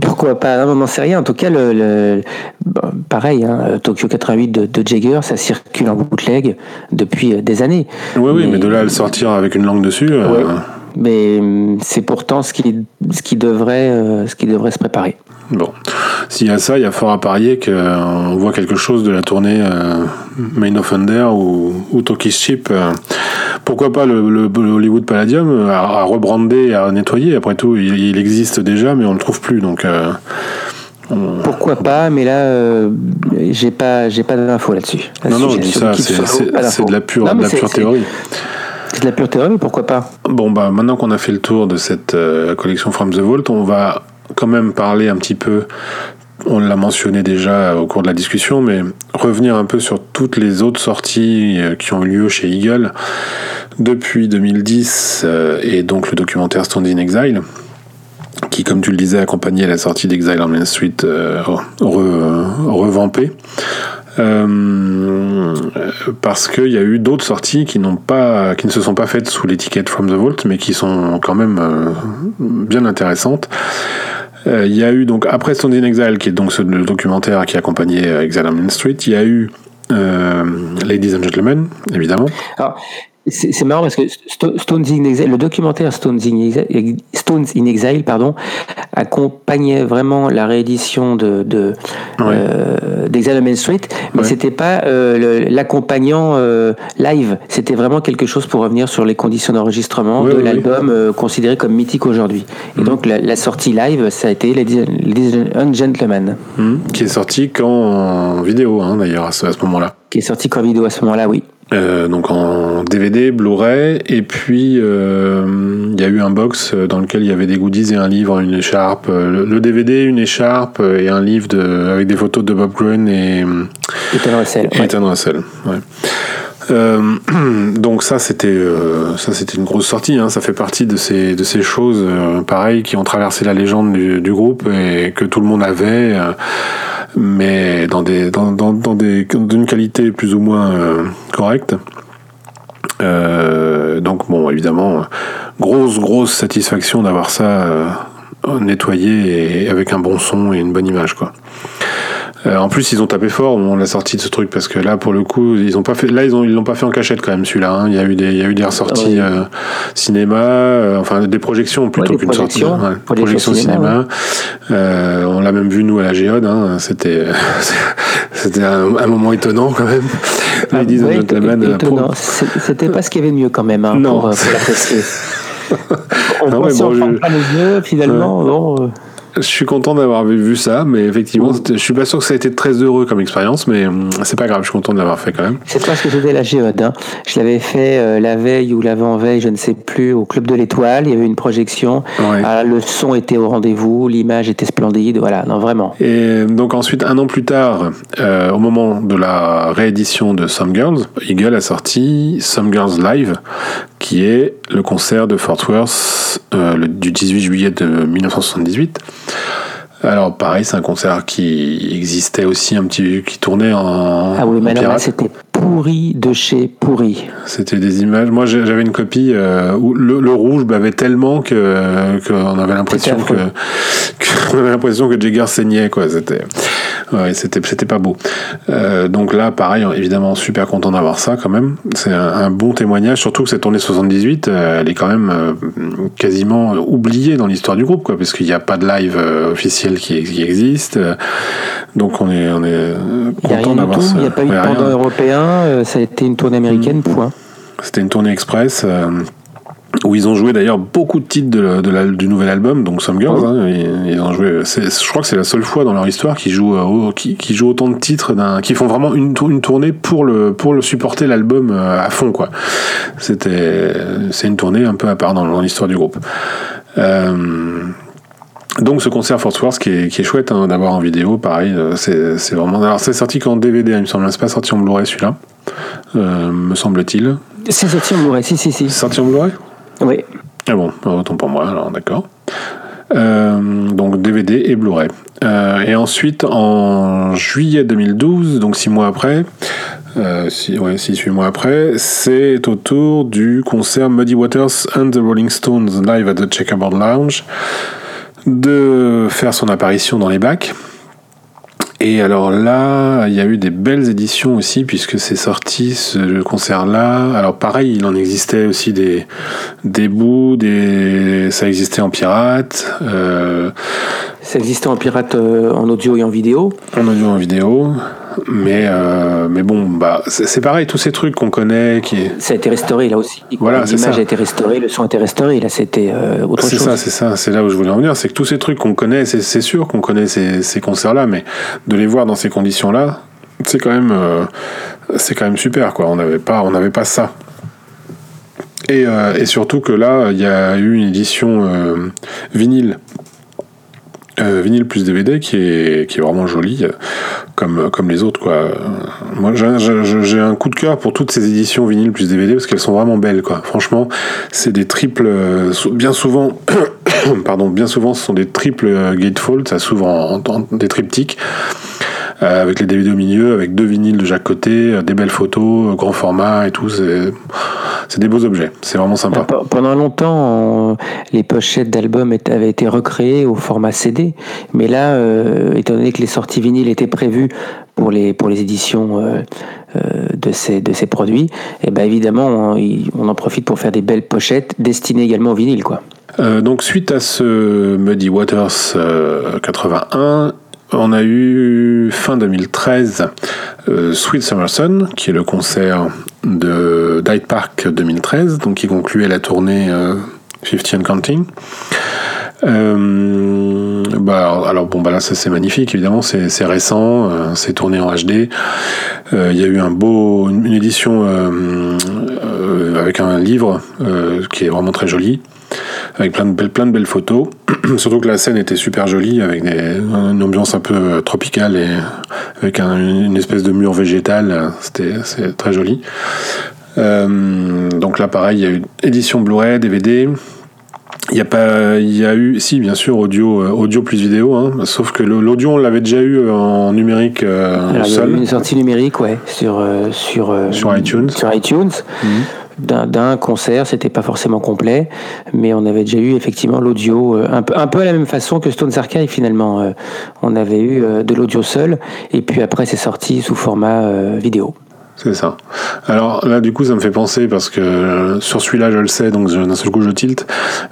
Pourquoi pas? On n'en sait rien. En tout cas, le, le bon, pareil, hein, Tokyo 88 de, de, Jagger, ça circule en bootleg depuis des années. Oui, oui, mais, mais de là à le sortir avec une langue dessus. Ouais. Euh... Mais c'est pourtant ce qui, ce qui devrait, ce qui devrait se préparer. Bon, s'il y a ça, il y a fort à parier qu'on voit quelque chose de la tournée euh, Main Offender ou, ou Toki's Chip. Euh, pourquoi pas le, le, le Hollywood Palladium à, à, rebrander à nettoyer Après tout, il, il, existe déjà, mais on ne le trouve plus. Donc, euh, Pourquoi pas, mais là, euh, j'ai pas, j'ai pas d'infos là-dessus. non, non, je dis ça, c'est de la pure, de la pure théorie. C'est de la pure théorie, pourquoi pas? Bon, bah, maintenant qu'on a fait le tour de cette euh, collection From the Vault, on va quand même parler un petit peu on l'a mentionné déjà au cours de la discussion, mais revenir un peu sur toutes les autres sorties euh, qui ont eu lieu chez Eagle depuis 2010 et donc le documentaire Stand in Exile qui, comme tu le disais, accompagnait la sortie d'Exile on Main Street euh, revampée. Euh, parce qu'il y a eu d'autres sorties qui pas, qui ne se sont pas faites sous l'étiquette From the Vault, mais qui sont quand même euh, bien intéressantes. Il y a eu donc après Stone in Exile, qui est donc le documentaire qui accompagnait Exile on Main Street, il y a eu Ladies and Gentlemen, évidemment. C'est marrant parce que Stones in Exile, le documentaire Stones in Exile, Stones in Exile pardon, accompagnait vraiment la réédition de, de euh, d'Exile Main Street, mais c'était pas euh, l'accompagnant euh, live. C'était vraiment quelque chose pour revenir sur les conditions d'enregistrement de l'album considéré comme mythique aujourd'hui. Et mm. donc la, sortie live, ça a été Ladies, and Gentlemen, mm. qui est sorti qu'en vidéo hein, d'ailleurs à ce moment-là. Qui est sorti qu'en vidéo à ce moment-là, oui. Euh, donc en DVD, Blu-ray, et puis euh, il y a eu un box dans lequel il y avait des goodies et un livre, une écharpe, euh, le, DVD, une écharpe et un livre de, avec des photos de Bob Gruen et Ethan Russell. Ethan Russell, ouais. Euh, donc ça c'était euh, ça c'était une grosse sortie. Hein. Ça fait partie de ces de ces choses euh, pareilles qui ont traversé la légende du, du, groupe et que tout le monde avait, mais dans des d'une qualité plus ou moins correcte. donc bon évidemment grosse grosse satisfaction d'avoir ça nettoyé et avec un bon son et une bonne image quoi. Euh, en plus, ils ont tapé fort de la sortie de ce truc parce que là, pour le coup, ils ont pas fait. Là, ils ont ils l'ont pas fait en cachette quand même celui-là. Hein. Il y a eu des il y a eu des ressorties euh, cinéma, euh, enfin des projections plutôt qu'une sortie. Ouais, projections cinéma. on l'a même vu nous à la Géode. Hein. C'était c'était un, un, moment étonnant quand même. Ah, Gentlemen. C'était pas ce qu'il y avait de mieux quand même hein, non. pour, pour l'apprécier. on non, mais bon, je... pas les yeux finalement. Bon, je suis content d'avoir vu ça, mais effectivement, je suis pas sûr que ça a été très heureux comme expérience, mais hum, c'est pas grave, je suis content de l'avoir fait quand même. C'est parce que j'étais la géode. Hein. Je l'avais fait euh, la veille ou l'avant-veille, je ne sais plus, au Club de l'Étoile. Il y avait une projection. Ah, le son était au rendez-vous, l'image était splendide. Voilà, non, vraiment. Et donc, ensuite, un an plus tard, euh, au moment de la réédition de Some Girls, Eagle a sorti Some Girls Live, qui est le concert de Fort Worth euh, le, du 18 juillet de 1978. Alors pareil, c'est un concert qui existait aussi un petit, qui tournait en. Ah oui, mais là c'était pourri de chez pourri. C'était des images. Moi, j'avais une copie euh, où le, rouge bavait tellement que qu'on avait l'impression que, que avait l'impression que Jagger saignait quoi. C'était ouais, c'était c'était pas beau. Euh, donc là, pareil, évidemment, super content d'avoir ça quand même. C'est un, bon témoignage, surtout que cette tournée 78, euh, elle est quand même quasiment oubliée dans l'histoire du groupe, quoi, parce qu'il n'y a pas de live officiel qui, qui existe. donc on est on est content d'avoir ça. Il n'y a pas eu de pendant européen. Ça a été une tournée américaine. Mm. Point. C'était une tournée express où ils ont joué d'ailleurs beaucoup de titres de, du nouvel album, donc Some Girls. Hein, ils, ont joué. Je crois que c'est la seule fois dans leur histoire qu'ils jouent, euh, qui, jouent autant de titres, qui font vraiment une, une tournée pour le pour le supporter l'album euh, à fond quoi. C'était c'est une tournée un peu à part dans, l'histoire du groupe. Euh, donc ce concert Force Wars qui est, qui est chouette hein, d'avoir en vidéo, pareil, c'est vraiment. Alors c'est sorti qu'en DVD, il me semble, c'est pas sorti en Blu-ray celui-là, me semble-t-il. C'est sorti en Blu-ray, si si si. Sorti en Blu-ray? Oui. Ah bon, autant pour moi, alors d'accord. Euh, donc DVD et Blu-ray. Euh, et ensuite, en juillet 2012, donc six mois après, euh, six, ouais, six, huit mois après, c'est au tour du concert Muddy Waters and the Rolling Stones live at the Checkerboard Lounge de faire son apparition dans les bacs. Et alors là, il y a eu des belles éditions aussi, puisque c'est sorti ce concert-là. Alors pareil, il en existait aussi des, des bouts, des... ça existait en pirate. Euh... Ça existait en pirate euh, en audio et en vidéo En audio et en vidéo. Mais, euh, mais bon, bah, c'est pareil, tous ces trucs qu'on connaît. Qui... Ça a été restauré là aussi. Voilà, L'image a été restaurée, le son a été restauré, là c'était euh, autre chose. C'est ça, c'est ça, c'est là où je voulais en venir. C'est que tous ces trucs qu'on connaît, c'est sûr qu'on connaît ces, ces concerts-là, mais de les voir dans ces conditions-là, c'est quand même, euh, c'est quand même super, quoi. On n'avait pas, on n'avait pas ça. Et, euh, et, surtout que là, il y a eu une édition euh, vinyle euh, vinyle plus DVD qui est, qui est vraiment joli, comme, comme les autres. Quoi. Moi, j'ai un coup de cœur pour toutes ces éditions vinyle plus DVD parce qu'elles sont vraiment belles. Quoi. Franchement, c'est des triples. Bien souvent, pardon, bien souvent, ce sont des triples gatefold, ça s'ouvre en, en, des triptyques. Euh, avec les DVD au milieu, avec deux vinyles de chaque côté, euh, des belles photos, euh, grand format et tout. C'est des beaux objets. C'est vraiment sympa. Pendant longtemps, les pochettes d'albums avaient été recréées au format CD. Mais là, étant donné que les sorties vinyles étaient prévues pour les, pour les éditions de, ces, de ces produits, et eh ben évidemment, on, on, en profite pour faire des belles pochettes destinées également au vinyle. Quoi. donc, suite à ce Muddy Waters 81, on a eu fin 2013 euh, Sweet Summer Sun, qui est le concert de Hyde Park 2013, donc qui concluait la tournée euh, 50 and Counting. Euh, bah, alors bon bah là c'est magnifique évidemment c'est récent euh, c'est tourné en HD il y a eu un beau une, édition avec un livre qui est vraiment très joli avec plein de belles, plein de belles photos. Surtout que la scène était super jolie, avec une ambiance un peu euh, tropicale et avec une espèce de mur végétal. C'était c'est très joli. Euh, donc là, pareil, il y a eu édition Blu-ray, DVD. Il y a pas, il y a eu, si bien sûr, audio, euh, audio plus vidéo, hein, sauf que l'audio on l'avait déjà eu en numérique euh, seul. Une sortie numérique, ouais, sur sur sur iTunes. Sur iTunes. Mhm d'un concert, c'était pas forcément complet, mais on avait déjà eu effectivement l'audio euh, un peu, à la même façon que Stones Archive finalement. Euh, on avait eu euh, de l'audio seul, et puis après c'est sorti sous format vidéo. C'est ça. Alors là, du coup, ça me fait penser parce que sur celui-là, je le sais, donc d'un seul coup, je tilte.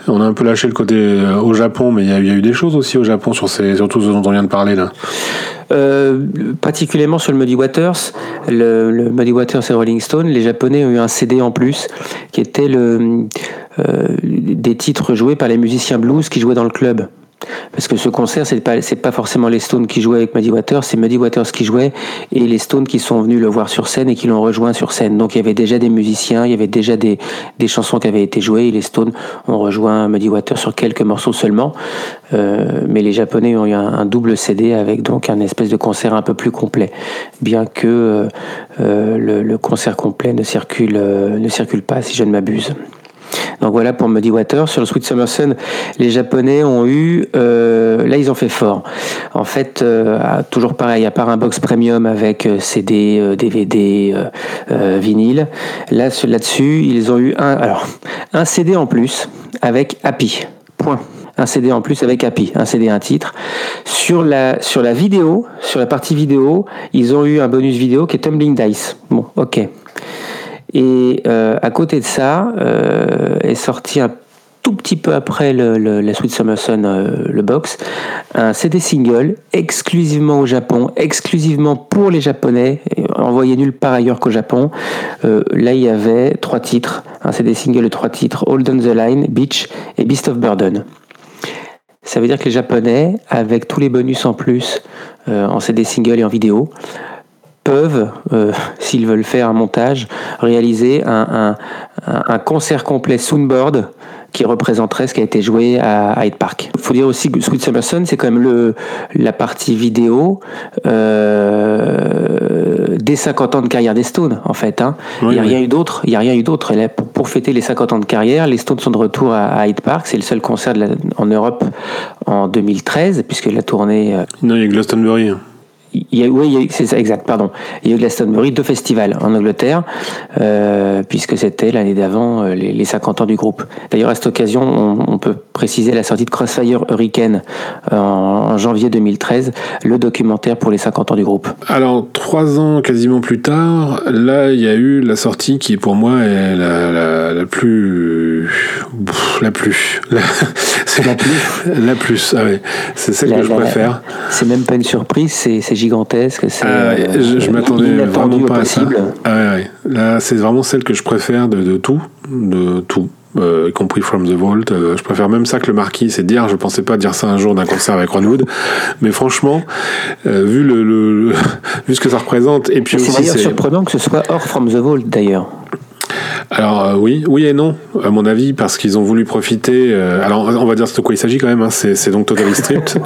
On a un peu lâché le côté au Japon, mais il y, a eu des choses aussi au Japon sur, ces, sur tout ce dont on vient de parler là. Euh, particulièrement sur le Muddy Waters, le, le, Muddy Waters et Rolling Stone, les Japonais ont eu un CD en plus qui était le, euh, des titres joués par les musiciens blues qui jouaient dans le club. Parce que ce concert, c'est pas, forcément les Stones qui jouaient avec Muddy Waters, c'est Muddy Waters qui jouait et les Stones qui sont venus le voir sur scène et qui l'ont rejoint sur scène. Donc il y avait déjà des musiciens, il y avait déjà des, chansons qui avaient été jouées et les Stones ont rejoint Muddy Waters sur quelques morceaux seulement. Euh, mais les Japonais ont eu un, double CD avec donc un espèce de concert un peu plus complet, bien que euh, euh le, concert complet ne circule pas, si je ne m'abuse. Donc voilà pour Muddy Water. Sur le Sweet Summer Sun, les Japonais ont eu, euh, là ils ont fait fort. En fait, euh, toujours pareil, à part un box premium avec euh, CD, DVD, vinyle, là là-dessus ils ont eu un, alors un CD en plus avec Happy. Point un CD en plus avec Happy, un CD, un titre. Sur la, sur la vidéo, sur la partie vidéo, ils ont eu un bonus vidéo qui est Tumbling Dice. Bon, ok. Et euh, à côté de ça, euh, est sorti un tout petit peu après le, le, la Sweet Summer Sun, euh, le box, un CD single exclusivement au Japon, exclusivement pour les Japonais, envoyé nulle part ailleurs qu'au Japon. Euh, là, il y avait trois titres, un CD single de trois titres, Hold on the Line, Beach et Beast of Burden. Ça veut dire que les Japonais, avec tous les bonus en plus euh, en CD single et en vidéo, peuvent, euh, s'ils veulent faire un montage, réaliser un, concert complet Soundboard qui représenterait ce qui a été joué à Hyde Park. Il faut dire aussi que Sweet Summer c'est quand même le, la partie vidéo euh, des 50 ans de carrière des Stones, en fait. Hein. il n'y a, rien eu d'autre. Il y a rien eu d'autre. Pour, fêter les 50 ans de carrière, les Stones sont de retour à, Hyde Park. C'est le seul concert en Europe en 2013, puisque la tournée... Euh, non, il y a Glastonbury. Il y a, oui, c'est ça, exact, pardon. Il y a eu Glastonbury, deux festivals en Angleterre, euh, puisque c'était l'année d'avant euh, les, les, 50 ans du groupe. D'ailleurs, à cette occasion, on, on, peut préciser la sortie de Crossfire Hurricane en, en, janvier 2013, le documentaire pour les 50 ans du groupe. Alors, trois ans quasiment plus tard, là, il y a eu la sortie qui, pour moi, est la, la, la plus... la plus... La, la plus La plus, ah ouais. C'est celle que je préfère. C'est même pas une surprise, c'est gigantesque. C'est, ah, je, m'attendais vraiment pas à ça. Ah, ouais, Là, c'est vraiment celle que je préfère de, de tout, de tout. Euh, y compris From the Vault. Euh, je préfère même ça que le Marquis, c'est dire. Je pensais pas dire ça un jour d'un concert avec Ron Wood, mais franchement, euh, vu le, vu ce que ça représente, et puis c'est surprenant que ce soit hors From the Vault d'ailleurs. Alors euh, oui, oui et non, à mon avis, parce qu'ils ont voulu profiter. Euh, alors on va dire de quoi il s'agit quand même. Hein, c'est donc Totally Stripped.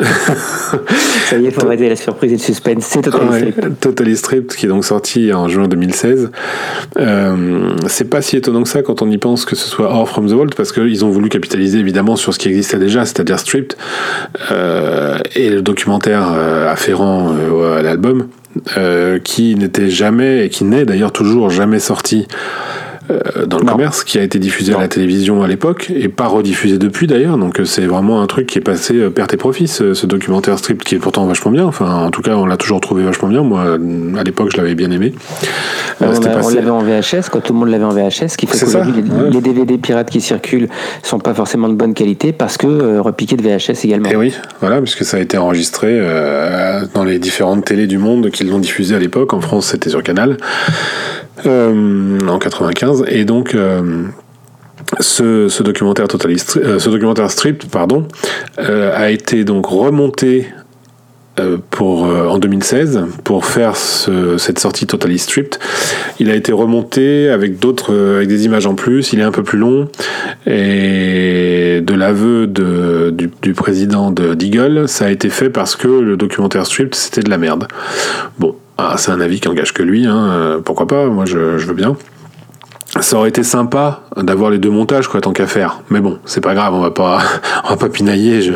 Ça y est, faut arrêter la surprise et le suspense. C'est Totally ouais, Stripped. Totally Stripped, qui est donc sorti en juin 2016. Euh, c'est pas si étonnant que ça quand on y pense que ce soit hors From the Vault, parce qu'ils ont voulu capitaliser évidemment sur ce qui existait déjà, c'est-à-dire Stripped, et le documentaire afférent à l'album. qui n'était jamais et qui n'est d'ailleurs toujours jamais sorti euh, dans le commerce, qui a été diffusé à la télévision à l'époque et pas rediffusé depuis d'ailleurs. Donc euh, c'est vraiment un truc qui est passé euh, perte et profit, ce, documentaire strip qui est pourtant vachement bien. Enfin, en tout cas, on l'a toujours trouvé vachement bien. Moi, à l'époque, je l'avais bien aimé. on, l'avait en VHS, quand tout le monde l'avait en VHS, qui fait qu'aujourd'hui, les, DVD pirates qui circulent sont pas forcément de bonne qualité parce que repiqués de VHS également. Et oui, voilà, puisque ça a été enregistré dans les différentes télés du monde qui l'ont diffusé à l'époque. En France, c'était sur Canal. Euh, en 95. Et donc, euh, ce, documentaire totaliste, euh, ce documentaire strip, pardon, a été donc remonté en 2016 pour faire cette sortie Totally Stripped. Il a été remonté avec d'autres, avec des images en plus. Il est un peu plus long et de l'aveu du, président de Deagle, ça a été fait parce que le documentaire Stripped c'était de la merde. Bon, c'est un avis qui engage que lui, hein. Euh, pourquoi pas, moi je, veux bien. Ça aurait été sympa d'avoir les deux montages, quoi, tant qu'à faire. Mais bon, c'est pas grave, on va pas, on va pas pinailler. Je,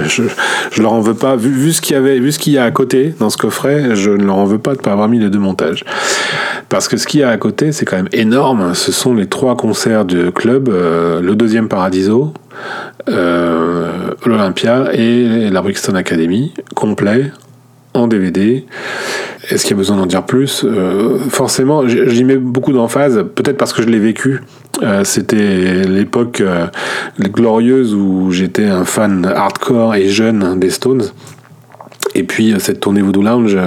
je, leur en veux pas. Vu, ce qu'il y avait, vu ce qu'il y a à côté dans ce coffret, je ne leur en veux pas de pas avoir mis les deux montages. Parce que ce qu'il y a à côté, c'est quand même énorme. Ce sont les trois concerts de club, euh, le deuxième Paradiso, euh, l'Olympia et la Brixton Academy, complet en DVD. Est-ce qu'il y a besoin d'en dire plus? Euh, Forcément, j'y mets beaucoup d'emphase, peut-être parce que je l'ai vécu. Euh, c'était l'époque euh, glorieuse où j'étais un fan hardcore et jeune des Stones. Et puis cette tournée Voodoo Lounge,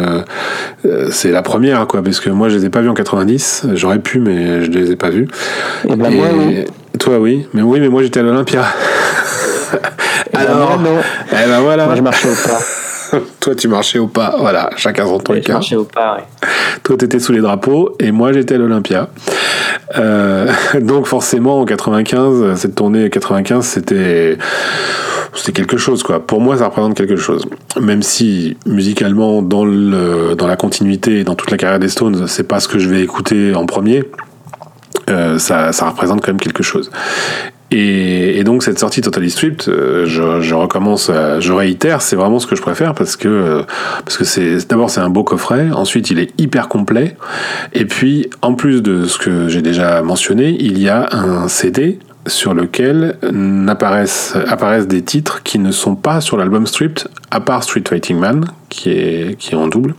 c'est la première, quoi, parce que moi je les ai pas vus en 90. J'aurais pu, mais je les ai pas vus. Et, ben moi, oui. Toi, oui, mais oui, mais moi j'étais à l'Olympia. Ben Alors, non. Eh ben voilà. Moi je marchais au pas. Toi, tu marchais au pas? Voilà, chacun son truc. je hein. marchais au pas. Toi, tu étais sous les drapeaux et moi, j'étais à l'Olympia. Euh, donc, forcément, en 95, cette tournée 95, c'était c'était quelque chose quoi. Pour moi, ça représente quelque chose. Même si musicalement, dans le dans la continuité, dans toute la carrière des Stones, c'est pas ce que je vais écouter en premier. Euh, ça, ça, représente quand même quelque chose. Et, et, donc cette sortie Totally Stripped, euh, je, je, recommence, je réitère, c'est vraiment ce que je préfère parce que euh, parce que c'est d'abord c'est un beau coffret, ensuite il est hyper complet, et puis en plus de ce que j'ai déjà mentionné, il y a un CD sur lequel apparaissent, apparaissent des titres qui ne sont pas sur l'album Stripped, à part Street Fighting Man, qui est, qui est en double,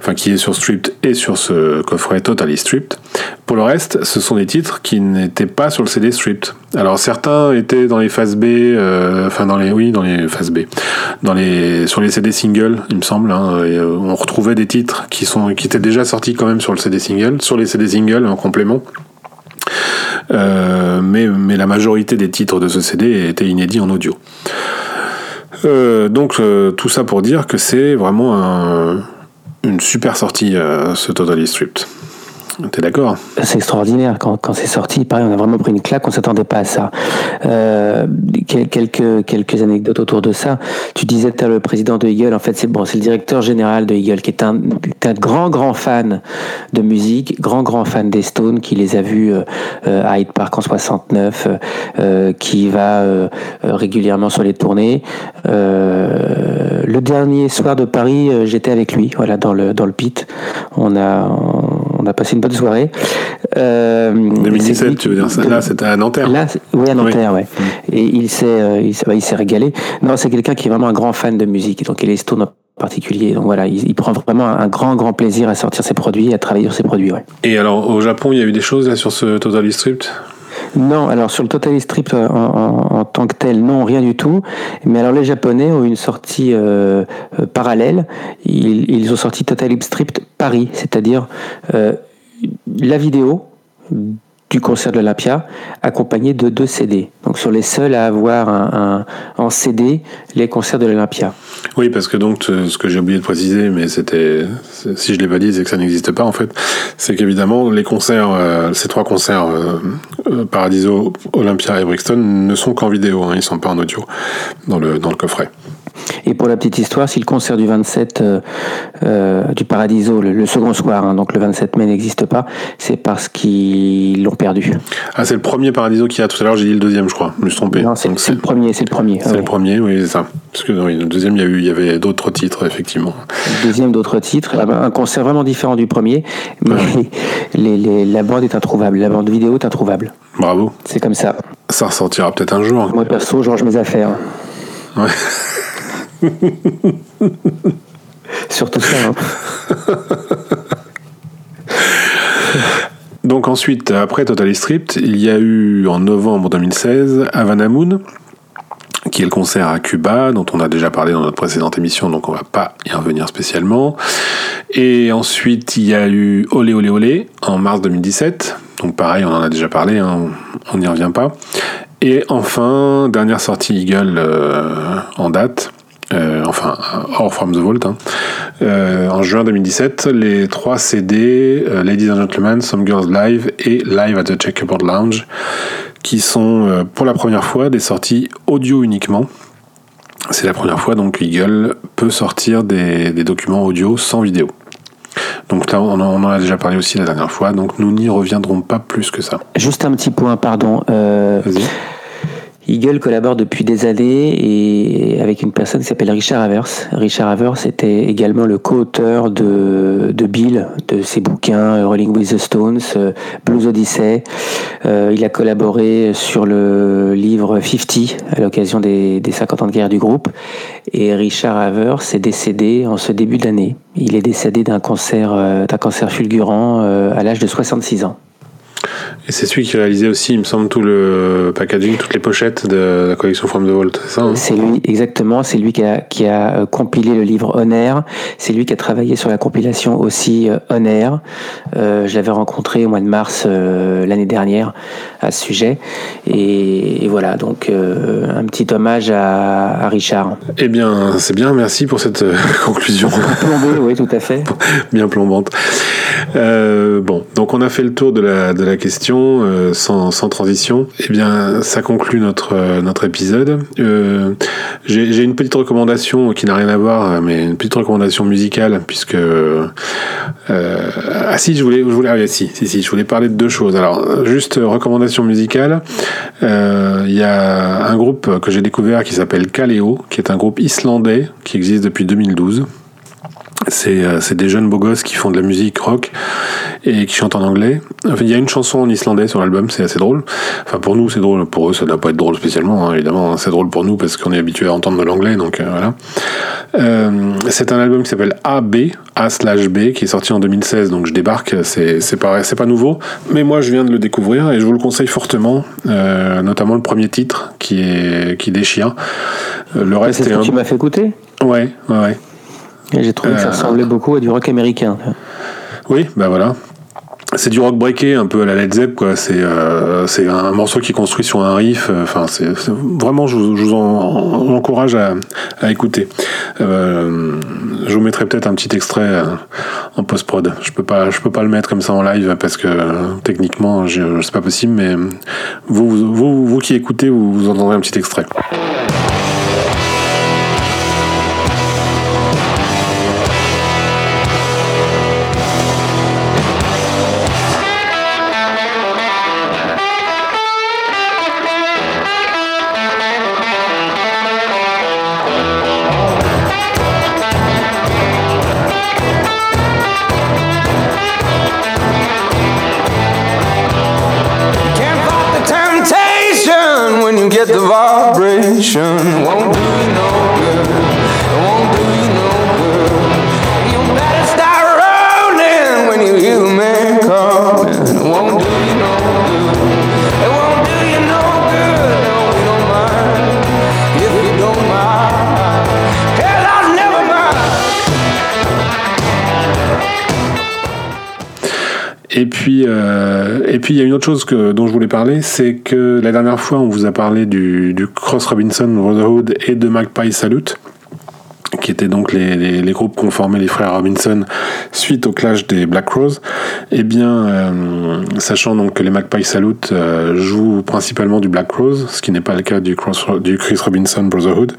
enfin qui est sur Stripped et sur ce coffret Totally Stripped. Pour le reste, ce sont des titres qui n'étaient pas sur le CD Stripped. Alors certains étaient dans les phases B, euh, enfin dans les, oui, dans les phases B, dans les, sur les CD singles, il me semble. Hein, euh, on retrouvait des titres qui sont, qui étaient déjà sortis quand même sur le CD single, sur les CD singles en complément. Euh, mais, mais la majorité des titres de ce CD étaient inédits en audio. Donc tout ça pour dire que c'est vraiment une super sortie ce Totally Stripped. T'es d'accord? C'est extraordinaire. Quand, quand c'est sorti, pareil, on a vraiment pris une claque, on s'attendait pas à ça. Euh, quelques, quelques anecdotes autour de ça. Tu disais, tu le président de Eagle, en fait, c'est bon, le directeur général de Eagle, qui est un, un, grand, grand fan de musique, grand, grand fan des Stones, qui les a vus euh, à Hyde Park en 69, euh, qui va euh, régulièrement sur les tournées. Euh, le dernier soir de Paris, j'étais avec lui, voilà, dans le, dans le pit. On a, a passé une bonne soirée. Euh, 2017, tu veux dire ça Là, c'était à Nanterre. Là, oui, à Nanterre, oui. Et il s'est, euh, il s'est régalé. Non, c'est quelqu'un qui est vraiment un grand fan de musique, donc il est stone en particulier. Donc voilà, il, prend vraiment un grand, grand plaisir à sortir ses produits, à travailler sur ses produits. Ouais. Et alors, au Japon, il y a eu des choses là sur ce Totally Stripped Non, alors sur le Total Strip en, en, tant que tel, non, rien du tout. Mais alors les Japonais ont une sortie euh, euh, parallèle. Ils, ils, ont sorti Total Strip Paris, c'est-à-dire euh, la vidéo du concert de l'Olympia, accompagné de deux CD. Donc sur les seuls à avoir en CD les concerts de l'Olympia. Oui, parce que donc ce que j'ai oublié de préciser, mais c'était si je l'ai pas dit, c'est que ça n'existe pas en fait. C'est qu'évidemment les concerts, euh, ces trois concerts, euh, euh, Paradiso, Olympia et Brixton, ne sont qu'en vidéo. Hein, ils sont pas en audio dans le coffret. Et pour la petite histoire, si le concert du 27 euh, euh, du Paradiso, le, second soir, hein, donc le 27 mai n'existe pas, c'est parce qu'ils l'ont perdu. Ah, c'est le premier Paradiso qu'il y a tout à l'heure, j'ai dit le deuxième, je crois. Je me suis trompé. Non, c'est le premier, c'est le premier. C'est le premier, oui, c'est ça. Parce que oui, le deuxième, il y, a eu, il y avait d'autres titres, effectivement. Le deuxième, d'autres titres. Un concert vraiment différent du premier, mais les, la bande est introuvable. La bande vidéo est introuvable. Bravo. C'est comme ça. Ça ressortira peut-être un jour. Moi, perso, je range mes affaires. Ouais. Surtout ça. Hein. Donc ensuite, après Total Stripped, il y a eu en novembre 2016 Havana Moon, qui est le concert à Cuba, dont on a déjà parlé dans notre précédente émission, donc on va pas y revenir spécialement. Et ensuite, il y a eu Olé Olé Olé en mars 2017, donc pareil, on en a déjà parlé, hein, on n'y revient pas. Et enfin, dernière sortie Eagle euh, en date, euh, enfin hors From the Vault, hein. euh, en juin 2017, les trois CD, euh, Ladies and Gentlemen, Some Girls Live et Live at the Checkerboard Lounge, qui sont pour la première fois des sorties audio uniquement. C'est la première fois donc Eagle peut sortir des, documents audio sans vidéo. Donc là, on en, a déjà parlé aussi la dernière fois, donc nous n'y reviendrons pas plus que ça. Juste un petit point, pardon. Vas-y. Eagle collabore depuis des années et avec une personne qui s'appelle Richard Avers. Richard Avers était également le co-auteur de, Bill, de ses bouquins Rolling with the Stones, euh, Blues Odyssey. Euh, il a collaboré sur le livre 50 à l'occasion des, des 50 ans de guerre du groupe. Et Richard Avers est décédé en ce début d'année. Il est décédé d'un cancer, euh, d'un cancer fulgurant à l'âge de 66 ans. Et c'est celui qui réalisait aussi, il me semble, tout le packaging, toutes les pochettes de la collection From the Vault, c'est ça hein? C'est lui, exactement. C'est lui qui a, qui a euh, compilé le livre On Air. C'est lui qui a travaillé sur la compilation aussi euh, On Air. Euh, je l'avais rencontré au mois de mars l'année dernière à ce sujet. Et, voilà, donc un petit hommage à, Richard. Eh bien, c'est bien, merci pour cette conclusion. Plombée, oui, tout à fait. bien plombante. bon, donc on a fait le tour de la, de la question euh, sans, sans, transition. Eh bien, ça conclut notre, euh, notre épisode. Euh, J'ai une petite recommandation qui n'a rien à voir, mais une petite recommandation musicale, puisque... Ah si, je voulais... Je voulais ah, si, si, si, je voulais parler de deux choses. Alors, juste recommandation musicale. Il y a un groupe que j'ai découvert qui s'appelle Kaleo, qui est un groupe islandais qui existe depuis 2012. Euh, c'est des jeunes beaux gosses qui font de la musique rock et qui chantent en anglais. il y a une chanson en islandais sur l'album, c'est assez drôle. Enfin, pour nous, c'est drôle. Pour eux, ça ne doit pas être drôle spécialement, hein, évidemment. C'est drôle pour nous parce qu'on est habitué à entendre de l'anglais, donc euh, voilà. Euh, c'est un album qui s'appelle AB, A slash B, qui est sorti en 2016, donc je débarque. C'est pas, pas nouveau, mais moi, je viens de le découvrir et je vous le conseille fortement, notamment le premier titre qui, est, qui déchire. Le reste c'est ce que tu m'as fait écouter? Ouais, ouais, ouais. J'ai trouvé que ça euh, ressemblait beaucoup à du rock américain. Oui, ben voilà. C'est du rock breaké, un peu à la Led Zepp, quoi. C'est euh, c'est un morceau qui est construit sur un riff. Euh, enfin, c'est vraiment, je, vous en, encourage à, à écouter. Euh, je vous mettrai peut-être un petit extrait en post prod. Je peux pas, je peux pas le mettre comme ça en live parce que techniquement, c'est pas possible. Mais vous, vous, vous qui écoutez, vous, vous entendrez un petit extrait. nation. Et puis, euh, et puis il y a une autre chose dont je voulais parler, c'est que la dernière fois, on vous a parlé du, Cross Robinson Brotherhood et de Magpie Salute qui étaient donc les, groupes qu'ont formé les frères Robinson suite au clash des Black Rose, eh bien, euh, sachant donc que les Magpie Salute euh, jouent principalement du Black Rose, ce qui n'est pas le cas du Chris Robinson Brotherhood,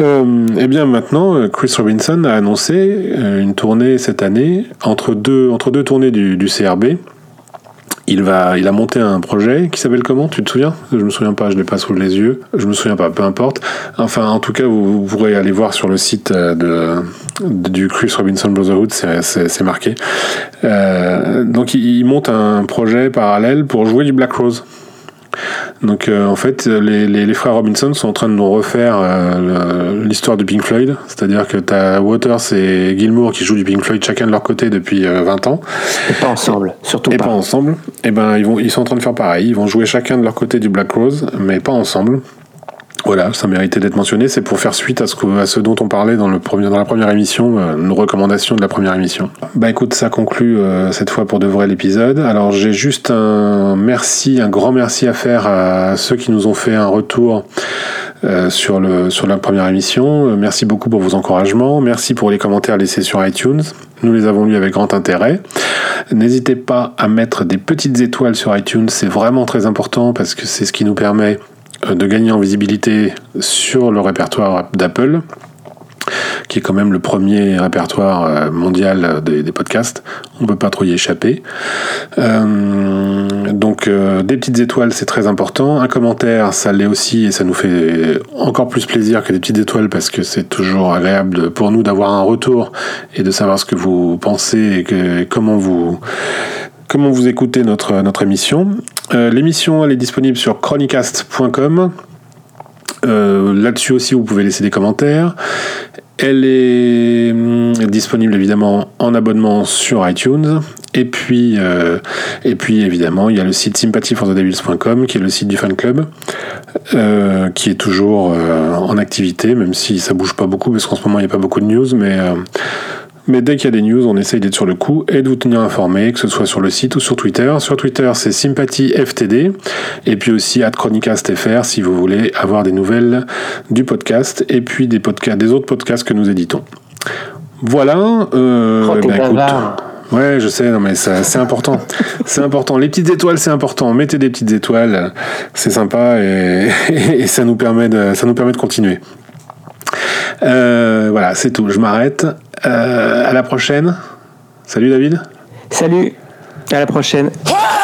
euh, eh bien maintenant, Chris Robinson a annoncé euh, une tournée cette année entre deux, entre deux tournées du, CRB il, va, il a monté un projet qui s'appelle comment? Tu te souviens? Je me souviens pas, je l'ai pas sous les yeux. Je me souviens pas, peu importe. Enfin, en tout cas, vous, pourrez aller voir sur le site euh, de, du Chris Robinson Brotherhood, c'est marqué. Euh, donc, il monte un projet parallèle pour jouer du Black Rose. Donc euh, en fait, les, les, les, frères Robinson sont en train de nous refaire euh, l'histoire du Pink Floyd, c'est-à-dire que tu as Waters et Gilmour qui jouent du Pink Floyd chacun de leur côté depuis euh, 20 ans. Et pas ensemble, surtout et pas. pas ensemble. Et ben ils vont ils sont en train de faire pareil, ils vont jouer chacun de leur côté du Black Rose, mais pas ensemble. Voilà, ça méritait d'être mentionné. C'est pour faire suite à ce, dont on parlait dans, le premier, dans la première émission, euh, nos recommandations de la première émission. Bah écoute, ça conclut euh, cette fois pour de vrai l'épisode. Alors j'ai juste un merci, un grand merci à faire à ceux qui nous ont fait un retour euh, sur, le, sur la première émission. Merci beaucoup pour vos encouragements. Merci pour les commentaires laissés sur iTunes. Nous les avons lus avec grand intérêt. N'hésitez pas à mettre des petites étoiles sur iTunes. C'est vraiment très important parce que c'est ce qui nous permet de gagner en visibilité sur le répertoire d'Apple, qui est quand même le premier répertoire mondial des, podcasts. On ne peut pas trop y échapper. Euh, donc euh, des petites étoiles, c'est très important. Un commentaire, ça l'est aussi et ça nous fait encore plus plaisir que des petites étoiles parce que c'est toujours agréable pour nous d'avoir un retour et de savoir ce que vous pensez et que, comment vous comment vous écoutez notre, émission. Euh, L'émission, est disponible sur chronicast.com. Euh, Là-dessus aussi, vous pouvez laisser des commentaires. Elle est hum, disponible évidemment en abonnement sur iTunes. Et puis, euh, évidemment, il y a le site sympathyforthedevils.com qui est le site du fan club, qui est toujours en activité, même si ça bouge pas beaucoup, parce qu'en ce moment il n'y a pas beaucoup de news, mais mais dès qu'il y a des news, on essaye d'être sur le coup et de vous tenir informé, que ce soit sur le site ou sur Twitter. Sur Twitter, c'est SympathyFTD et puis aussi @chronicastfr si vous voulez avoir des nouvelles du podcast et puis des podcasts, des autres podcasts que nous éditons. Voilà. Euh, Oh, bah, écoute. Ouais, je sais, non mais c'est important. c'est important. Les petites étoiles, c'est important. Mettez des petites étoiles, c'est sympa et, et ça nous permet de, ça nous permet de continuer. Euh, voilà, c'est tout. Je m'arrête. Euh, à la prochaine. Salut David. Salut, à la prochaine. Ah